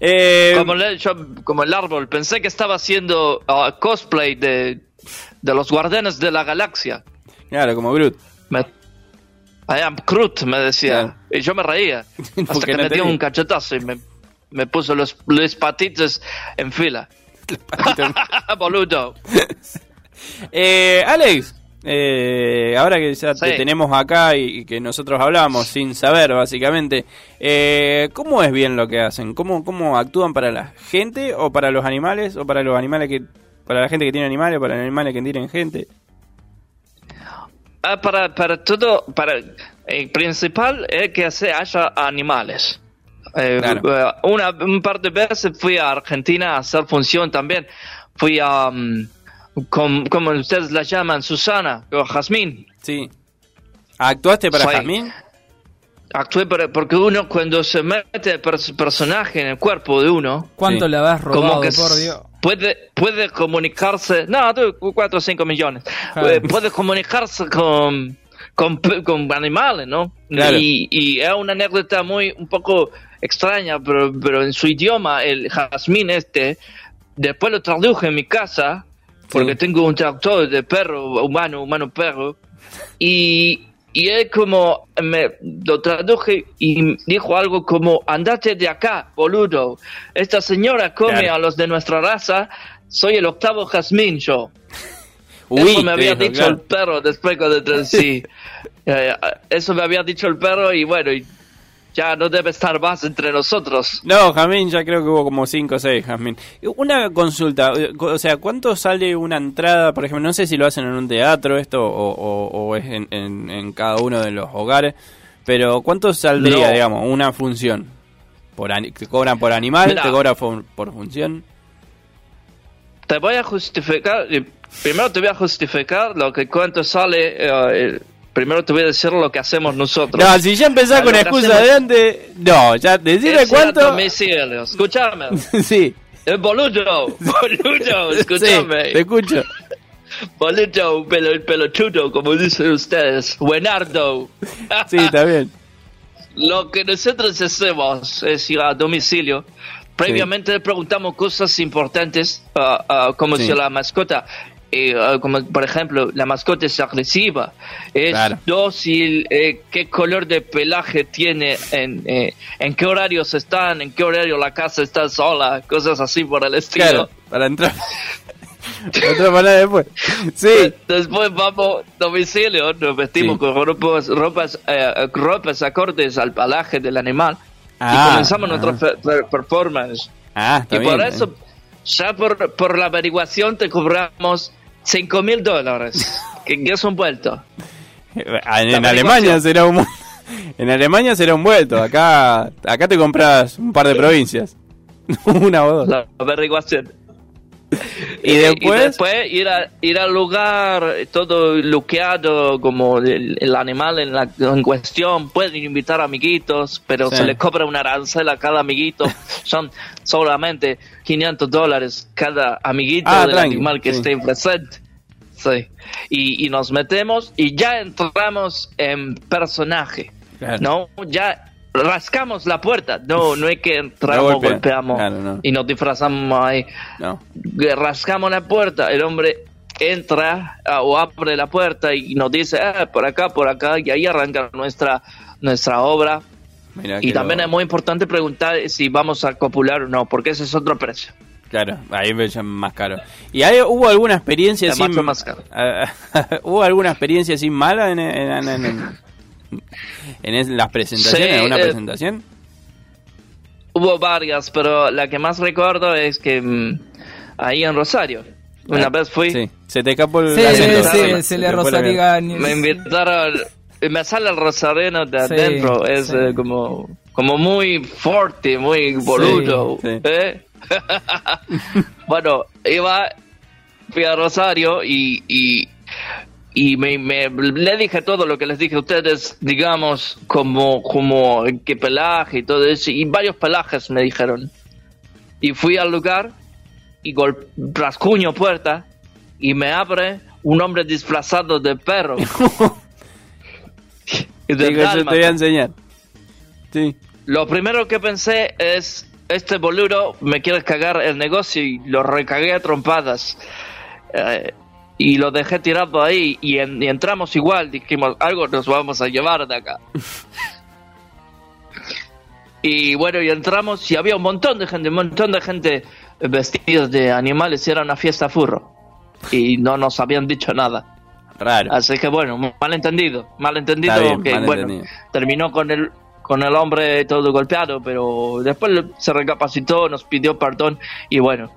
Eh, Como, le- yo- como el árbol, pensé que estaba haciendo ah, cosplay de, de los guardianes de la galaxia. Claro, como Groot. Me- I am Groot, me decía. Y yo me reía. *laughs* Hasta que no me dio un cachetazo y me, me puso los, los patitos en fila. *laughs* Boludo. *laughs* Eh, Alex, eh, ahora que ya te tenemos acá y, y que nosotros hablamos sin saber, básicamente, eh, ¿cómo es bien lo que hacen? ¿Cómo, ¿Cómo actúan para la gente o para los animales o para los animales que... Para la gente que tiene animales o para los animales que tienen gente. Ah, para, para todo, para el principal es que se haya animales. Eh, Claro. eh, una, un par de veces fui a Argentina a hacer función también. Fui a, com- como ustedes la llaman, Susana o Jazmín. Sí. ¿Actuaste para Soy- Jazmín? Actué para- porque uno cuando se mete el pers- personaje en el cuerpo de uno, ¿Cuánto Sí. le habrás robado, como que por Dios? puede puede comunicarse no tú, cuatro o cinco millones Claro. Eh, puede comunicarse con con, con animales no Claro. y, y es una anécdota muy un poco extraña pero pero en su idioma el jazmín este después lo traduje en mi casa porque Sí. tengo un traductor de perro humano humano perro y y él como me lo traduje y dijo algo como andate de acá boludo esta señora come Claro. a los de nuestra raza soy el octavo jazmín yo Uy, eso me había dijo, dicho claro. el perro después cuando *laughs* sí Eh, eso me había dicho el perro y bueno y ya no debe estar más entre nosotros No, Jazmín, ya creo que hubo como 5 o 6, Jazmín. Una consulta, o sea, ¿cuánto sale una entrada? Por ejemplo, no sé si lo hacen en un teatro esto o, o- o es en, en- en cada uno de los hogares, pero ¿cuánto saldría, No. digamos, una función? Por ¿Te cobran por animal? Mira. ¿Te cobran por, por función? te voy a justificar primero te voy a justificar lo que cuánto sale eh, eh, primero te voy a decir lo que hacemos nosotros No, si ya empezás con excusa hacemos- de antes, no, ya decime cuánto. domicilio. Escúchame. *laughs* sí, El boludo. *laughs* Boludo. sí, Escúchame. te escucho. *laughs* Boludo. Pelo, pelotudo, como dicen ustedes. Buenardo. Sí, está bien. Lo que nosotros hacemos es ir a domicilio. Previamente le preguntamos cosas importantes, ah, ah, como Sí. si la mascota, eh, ah, como por ejemplo, la mascota es agresiva, es Claro. dócil, eh, qué color de pelaje tiene, en, eh, en qué horarios están, en qué horario la casa está sola, cosas así por el estilo. Claro, para entrar. *laughs* Otra manera después. Sí, Después vamos a domicilio, nos vestimos Sí. con ropas, ropas, eh, ropas acordes al pelaje del animal Ah, y comenzamos ah. nuestra performance. Ah, y bien. por eh. eso, ya por, por la averiguación te cobramos 5 mil dólares, que que es un vuelto. En, La en. Alemania será un *laughs* en Alemania será un vuelto. Acá acá te compras un par de provincias. *laughs* Una o dos. La averiguación. *laughs* Y después? después ir, a, ir al lugar todo luqueado como el, el animal en, la, en cuestión. Pueden invitar amiguitos, pero Sí. se le cobra una arancel a cada amiguito. *laughs* Son solamente 500 dólares cada amiguito Ah, del tranqui, animal que sí. esté presente. Sí. Y, y nos metemos y ya entramos en personaje. Claro. No, ya rascamos la puerta. No, no es que No entramos, golpeamos Claro, no. y nos disfrazamos ahí No. rascamos la puerta, el hombre entra ah, o abre la puerta y nos dice, ah, por acá, por acá, y ahí arranca nuestra, nuestra obra. Y también lo- es muy importante preguntar si vamos a copular o no, porque ese es otro precio. Claro, ahí me llaman más caro. ¿Y hay, hubo alguna experiencia así? más caro. *laughs* ¿Hubo alguna experiencia así mala en, en, en, en- en es- las presentaciones? Sí, ¿En una eh, presentación? Hubo varias, pero la que más recuerdo es que mm, ahí en Rosario, una Ah, vez fui, Sí, se te escapó el Sí, acento. sí, Se se le fue la rosariga. me invitaron, y me sale el rosareno de Sí, adentro, es sí. eh, como, como muy fuerte, muy boludo. sí. ¿eh? *laughs* bueno, iba, fui a Rosario y, y, y me, me- le dije todo lo que les dije a ustedes, digamos, como, como qué pelaje y todo eso, y varios pelajes me dijeron. Y fui al lugar y gol- rascuño puerta y me abre un hombre disfrazado de perro. *laughs* Y de Digo, yo te voy a enseñar. Sí. Lo primero que pensé es, este boludo me quiere cagar el negocio y lo recagué a trompadas. Eh, y lo dejé tirado ahí y, en- y entramos igual, dijimos, algo nos vamos a llevar de acá. *laughs* y bueno, y entramos y había un montón de gente, un montón de gente vestidos de animales y era una fiesta furro. Y no nos habían dicho nada. Raro. Así que bueno, malentendido, malentendido bien, que bueno, terminó con el con el hombre todo golpeado, pero después se recapacitó, nos pidió perdón y bueno,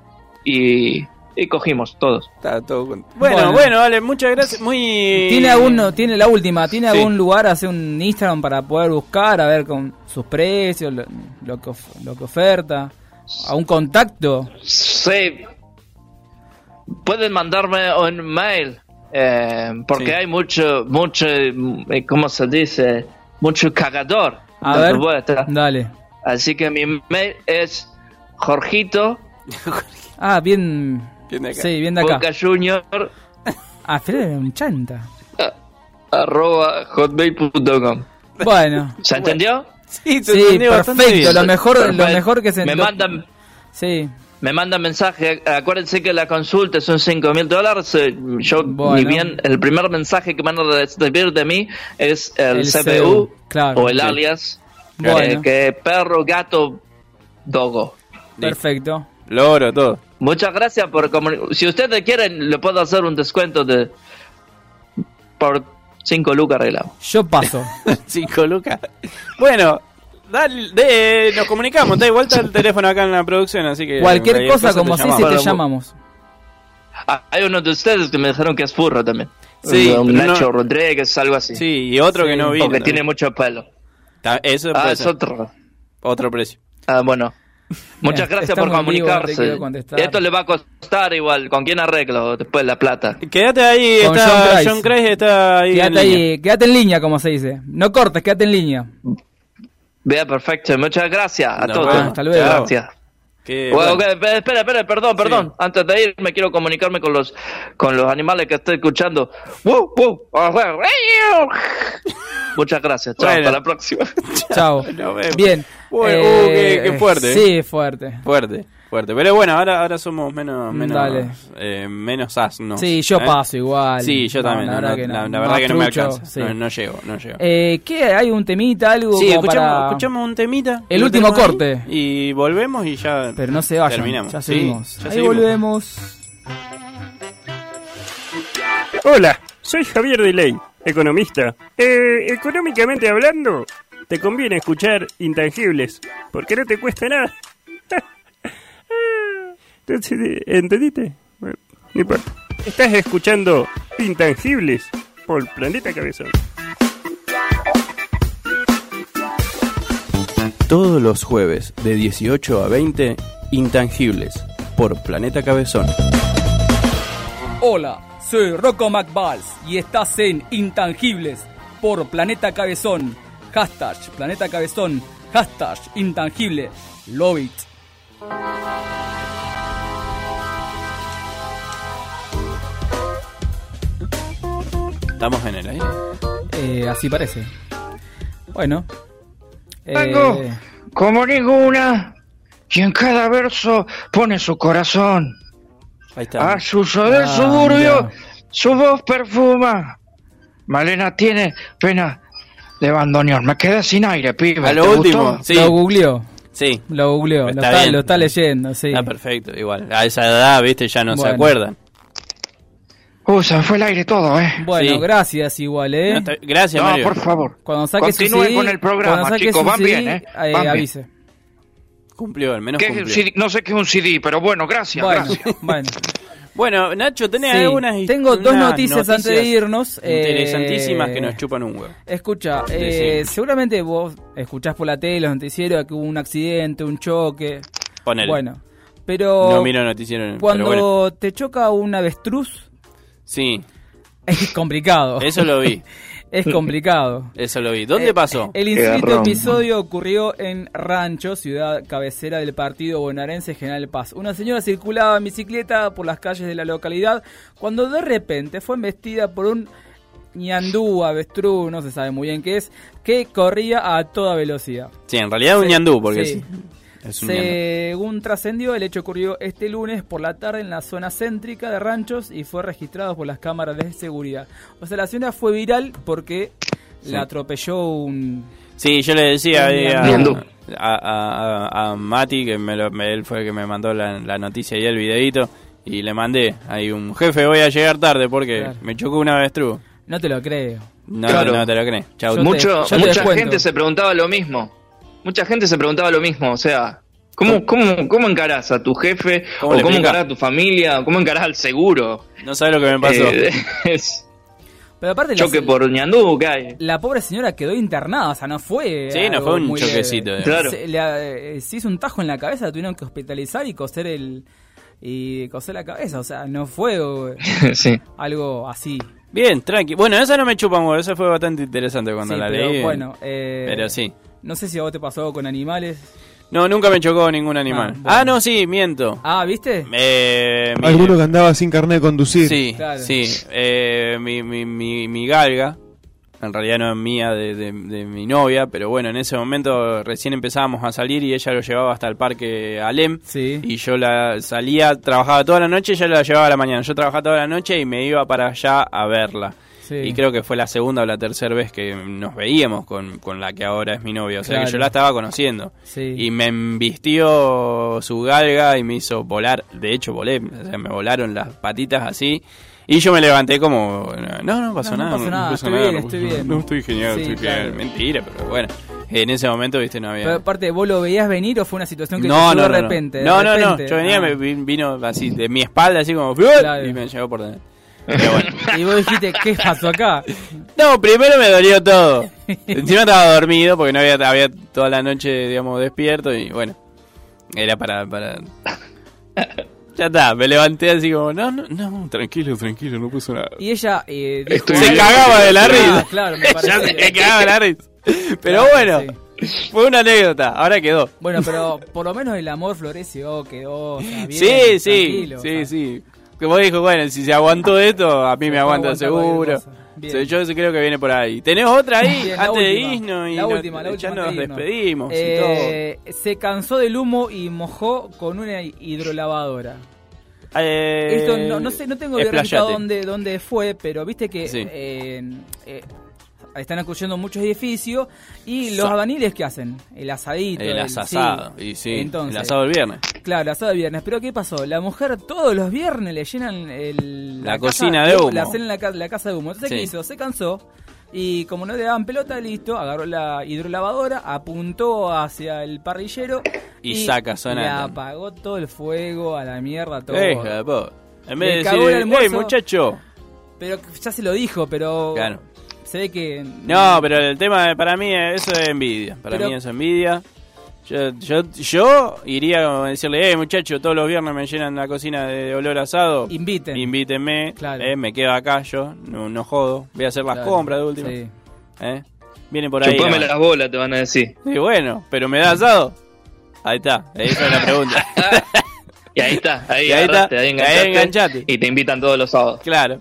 y, y cogimos todos. Está todo con- Bueno, Bueno. bueno, vale, muchas gracias. Muy. ¿Tiene alguno, tiene la última, tiene Sí. algún lugar, hace un Instagram para poder buscar, a ver con sus precios, lo, lo que, of- lo que oferta, a un contacto? Sí, pueden mandarme un mail, eh, porque Sí. hay mucho, mucho, eh, ¿cómo se dice? Mucho cagador. A ver, dale. Así que mi mail es Jorgito *laughs* Ah, bien. Bien de acá. Sí, bien de acá. Boca Junior Ah, Fede era un chanta. *laughs* arroba hotmail.com. Bueno, ¿Se entendió? Sí, te sí, bastante perfecto. Lo mejor, lo Perfecto. mejor que se Me lo- mandan, Sí, me mandan mensaje. Acuérdense que la consulta son 5 mil dólares. eh, Yo, Bueno. ni bien, el primer mensaje que van a recibir de mí es el, El CPU claro. o el Sí. alias. Bueno. eh, que perro, gato, dogo. perfecto. Loro, todo. Muchas gracias por comuni- Si ustedes quieren, le puedo hacer un descuento de por 5 lucas arreglado. Yo paso. *laughs* Cinco lucas. Bueno, dale, de- nos comunicamos. Da igual está el teléfono acá en la producción, así que. Cualquier cosa, como te si te llamamos. Ah, hay uno de ustedes que me dijeron que es furro también. Sí, un pero no- Nacho Rodríguez, algo así. Sí, y otro Sí. que no o vino. que también. tiene mucho pelo. Eso Ah, es ser. otro. otro precio. Ah, bueno. *laughs* Muchas gracias por comunicarse. Esto le va a costar igual. ¿Con quién arreglo después la plata? Quédate ahí, Con está John Christ está ahí. en Quédate línea. ahí, quédate en línea, como se dice. No cortes, quédate en línea. Vea, perfecto. Muchas gracias a todos. Hasta luego. Gracias. Que, Bueno, bueno, ok, espera, espera, perdón, perdón. Antes de ir, me quiero comunicarme con los con los animales que estoy escuchando. ¡Wow, wow! Muchas gracias. Chao, Bueno. hasta la próxima. Chao. *laughs* Bien. Bueno, uh, qué- qué fuerte, Sí, fuerte. Fuerte, fuerte. Pero bueno, ahora, ahora somos menos, menos, Dale. eh, menos asnos. Sí, yo ¿eh? paso igual. Sí, yo No, también. la verdad no, que no. la, la Más verdad que no me alcanza. sí. No, no llego, no llego. Eh, ¿Qué? ¿Hay un temita, algo Sí, escuchamos, para...? escuchamos un temita. El último corte. Y volvemos y ya Pero no se vayan, terminamos. ya Sí, seguimos. ya Ahí seguimos. volvemos. Hola, soy Javier Deley, economista. Eh, económicamente hablando, te conviene escuchar Intangibles, porque no te cuesta nada. ¿Entendiste? Bueno, no importa. Estás escuchando Intangibles por Planeta Cabezón. Todos los jueves de 18 a 20, Intangibles, por Planeta Cabezón. Hola, soy Rocco McBalls y estás en Intangibles por Planeta Cabezón. Hashtag Planeta Cabezón. Hashtag Intangible. Love it. ¿Estamos en el aire? Eh, así parece. Bueno. eh. Como ninguna, y en cada verso pone su corazón. Ahí está. A suyo del Ah, suburbio, mira. su voz perfuma. Malena tiene pena de abandonar. Me quedé sin aire, pibe. a lo ¿Te último, gustó? sí. Lo googleó. Sí, Lo googleó. Lo Está lo está leyendo, sí. está perfecto, igual. A esa edad, viste, ya no se acuerdan. Uh, se me fue el aire todo, eh. Bueno, Sí. gracias igual, ¿eh? No, Gracias, No, Mario. por favor. Cuando saque su Continúen CD, con el programa, chicos, su van CD, bien, ¿eh? Van bien. avise. Cumplió, al menos ¿Qué es un cumplió. CD? No sé qué es un CD, pero bueno, gracias, Bueno, gracias. *laughs* bueno. Bueno, Nacho, tenés Sí, algunas tengo dos noticias antes de irnos, eh, Interesantísimas que nos chupan un huevo. Escucha, eh, seguramente vos escuchás por la tele, los noticieros, que hubo un accidente, un choque. Ponele. Bueno, pero no miro noticiero. pero cuando bueno. te choca un avestruz, Sí, es complicado. eso lo vi. *laughs* es complicado. Eso lo vi. ¿Dónde Eh, pasó? El insólito episodio ocurrió en Rancho, ciudad cabecera del partido bonaerense General Paz. Una señora circulaba en bicicleta por las calles de la localidad cuando de repente fue embestida por un ñandú, avestruz, no se sabe muy bien qué es, que corría a toda velocidad. Sí, en realidad un Sí, ñandú, porque sí. sí. Según trascendió, el hecho ocurrió este lunes por la tarde en la zona céntrica de Ranchos y fue registrado por las cámaras de seguridad. O sea, la señora fue viral porque Sí. la atropelló un... Sí, yo le decía Un ahí a, ñandú. a, a- a- a Mati, que me lo- me- él fue el que me mandó la, la noticia y el videito, y le mandé ahí un jefe, voy a llegar tarde porque Claro. me chocó una avestruz. No te lo creo. No, Claro. no te lo crees. Mucha gente se preguntaba lo mismo. Mucha gente se preguntaba lo mismo. O sea, ¿cómo, cómo, cómo encarás a tu jefe? ¿Cómo ¿O cómo encarás a tu familia? ¿Cómo encarás al seguro? No sabes lo que me pasó. Eh, *laughs* es Pero aparte la, choque por ñandú la pobre señora quedó internada, o sea, no fue... Sí, no fue un choquecito, digamos. Claro. Se, le- eh, se hizo un tajo en la cabeza, la tuvieron que hospitalizar y coser el... Y coser la cabeza, o sea, no fue eh, *laughs* sí. algo así. Bien, tranqui. Bueno, esa no me chupa mucho, esa fue bastante interesante cuando Sí, la pero leí. bueno, eh, Pero sí. No sé si a vos te pasó con animales. No, nunca me chocó ningún animal. Ah, Ah, bueno. no, sí, miento. Ah, ¿viste? Eh, mi- Alguno que andaba sin carnet de conducir. Sí, Claro. sí. Eh, mi, mi, mi, mi galga, en realidad no es mía, de, de- de mi novia, pero bueno, en ese momento recién empezábamos a salir y ella lo llevaba hasta el parque Alem. Sí. Y yo la salía, trabajaba toda la noche, ella la llevaba a la mañana. Yo trabajaba toda la noche y me iba para allá a verla. Sí. Y creo que fue la segunda o la tercera vez que nos veíamos con, con la que ahora es mi novia. O sea que yo la estaba conociendo. Sí. Y me embistió su galga y me hizo volar. De hecho, volé. O sea, me volaron las patitas así. Y yo me levanté como, no, no pasó No, no nada. pasó nada, pasó estoy nada, bien, no estoy bien. *laughs* No, estoy genial, Sí, estoy claro. bien. Mentira, pero bueno. En ese momento, viste, no había... Pero aparte, ¿vos lo veías venir o fue una situación que no, no, llegó no, de no. repente? de No, no, no. repente? Yo venía, Ah. me vi- vino así, de mi espalda, así como... Claro. Y me llevó por dentro. Pero bueno. *laughs* Y vos dijiste, ¿qué pasó acá? No, primero me dolió todo. Encima estaba dormido porque no había, había toda la noche, digamos, despierto y bueno, era para, para... *laughs* Ya está, me levanté así como, no, no, no, tranquilo, tranquilo, no puso nada. Y ella eh, dijo Estoy Se cagaba de la Ah, risa. claro, me *laughs* ya parecía. se cagaba de la risa. Pero Claro, bueno, fue una anécdota, ahora quedó. Bueno, pero por lo menos el amor floreció, quedó, o sea, bien, sí, sí, sí, o sea. sí. Como dijo, bueno, si se aguantó esto, a mí me aguanta seguro. Yo creo que viene por ahí. ¿Tenés otra ahí? Bien, Antes de irnos y la nos- última, la ya última nos despedimos y Eh, Se cansó del humo y mojó con una hidrolavadora. Eh, Esto no, no sé, no tengo bien dónde, dónde fue, pero viste que Sí. eh, eh, están construyendo muchos edificios y los albaniles ¿qué hacen? El asadito. El asado, y sí, Entonces, el asado del viernes. Claro, el asado de viernes. Pero ¿qué pasó? La mujer todos los viernes le llenan el, La cocina de humo. La cena en la, ca- la casa de humo. Entonces, Sí. ¿qué hizo? Se cansó. Y como no le daban pelota, listo, agarró la hidrolavadora, apuntó hacia el parrillero Y saca Le sonata. apagó todo el fuego, a la mierda, todo. En Le vez de el decir, hey muchacho. Pero ya se lo dijo, pero. Claro. Se ve que. No, pero el tema de- para mí es- eso es envidia. Para Pero- mí es envidia. Yo, yo, yo iría a decirle, hey muchacho, todos los viernes me llenan la cocina de olor asado. Inviten. Invítenme. Claro. eh, me quedo acá yo, no, no jodo. Voy a hacer las Claro, compras de última. sí. ¿Eh? Viene por ahí. Chupame la- las bolas, te van a decir. Y bueno, pero me da asado. Ahí está, esa es la pregunta. *laughs* Y ahí está, ahí, Y ahí está, ahí ahí enganchaste. Y te invitan todos los sábados. claro.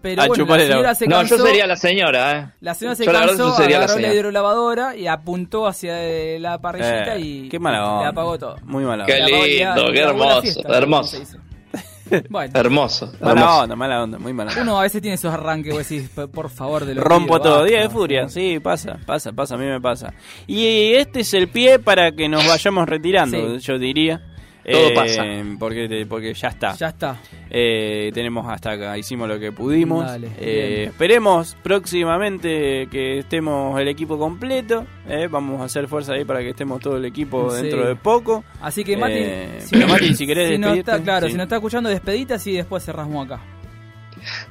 Pero A bueno, la la- señora se No, cansó. yo sería la señora, ¿eh? La señora se Yo la verdad cansó, sería la agarró la, hidrolavadora y apuntó hacia eh, la parrillita Eh, y qué mala le onda. apagó todo. Muy mala Qué lindo, qué la hermoso, fiesta, hermoso. *laughs* Bueno, Hermoso, Mala hermoso. onda, mala onda, muy mala onda. uno a veces tiene esos arranques, vos decís, "P- por favor, de los Rompo todo, basta". día de furia, sí, pasa, pasa, pasa, a mí me pasa. Y este es el pie para que nos vayamos retirando, Sí. yo diría. Todo Eh, pasa. Porque, porque ya está. Ya está. Eh, tenemos hasta acá, hicimos lo que pudimos. Dale, Eh, esperemos próximamente que estemos el equipo completo. eh, vamos a hacer fuerza ahí para que estemos todo el equipo Sí. dentro de poco. Así que Mati, Eh, pero Mati, si querés no está, claro, sí. si no está escuchando, despeditas y después cerramos acá.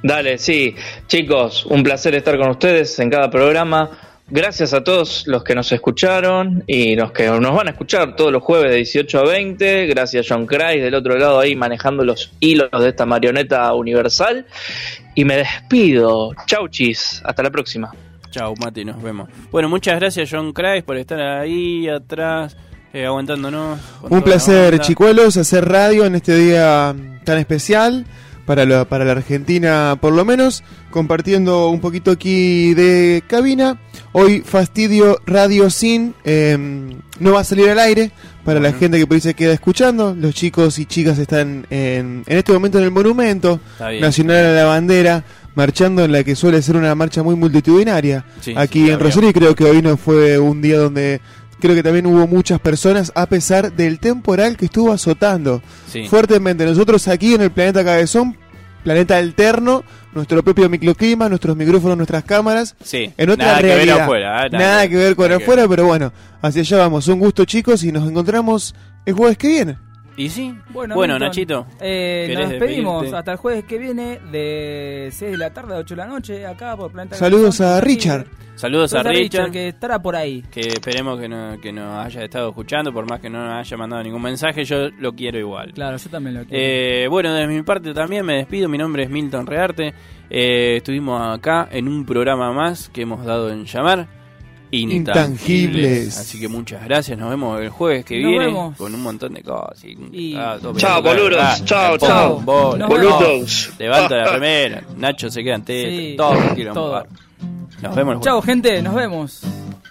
Dale, sí. Chicos, un placer estar con ustedes en cada programa. Gracias a todos los que nos escucharon y los que nos van a escuchar todos los jueves de 18 a 20. Gracias John Christ del otro lado ahí manejando los hilos de esta marioneta universal. Y me despido. Chau chis. Hasta la próxima. Chau, Mati, nos vemos. Bueno, muchas gracias, John Christ, por estar ahí atrás, eh, aguantándonos. Un placer, chicuelos, hacer radio en este día tan especial. Para la, para la Argentina por lo menos, compartiendo un poquito aquí de cabina. Hoy Fastidio Radio Sin eh, no va a salir al aire para la gente que por ahí se queda escuchando. Los chicos y chicas están en, en este momento en el Monumento. Nacional a la Bandera, marchando en la que suele ser una marcha muy multitudinaria. Sí, aquí sí, en Rosario y creo que hoy no fue un día donde creo que también hubo muchas personas a pesar del temporal que estuvo azotando Sí. fuertemente. Nosotros aquí en el planeta Cabezón, planeta alterno, nuestro propio microclima, nuestros micrófonos, nuestras cámaras, Sí, en otra nada que ver realidad. afuera, eh, nada, que ver con nada que afuera, pero bueno, hacia allá vamos. Un gusto chicos y nos encontramos el jueves que viene. ¿Y sí? Bueno, Bueno, Milton, Nachito. eh, ¿querés nos despedimos despedirte? hasta el jueves que viene de 6 de la tarde a 8 de la noche acá por Planeta Saludos a Richard. Saludos a Richard. que estará por ahí. que esperemos que, no, que nos haya estado escuchando, por más que no nos haya mandado ningún mensaje, yo lo quiero igual. Claro, yo también lo quiero. Eh, bueno, de mi parte también me despido, mi nombre es Milton Rearte, Eh, estuvimos acá en un programa más que hemos dado en llamar Intangibles. Intangibles. Así que muchas gracias, nos vemos el jueves que Nos viene vemos. con un montón de cosas. y- Y- ah, Chao, boludos. ah, Chao, chao. Boludos. Levanta la remera, Nacho se queda en teta, Sí, todo quiero todo. Nos vemos el jueves. Chau, gente, nos vemos.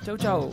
Chau, chau.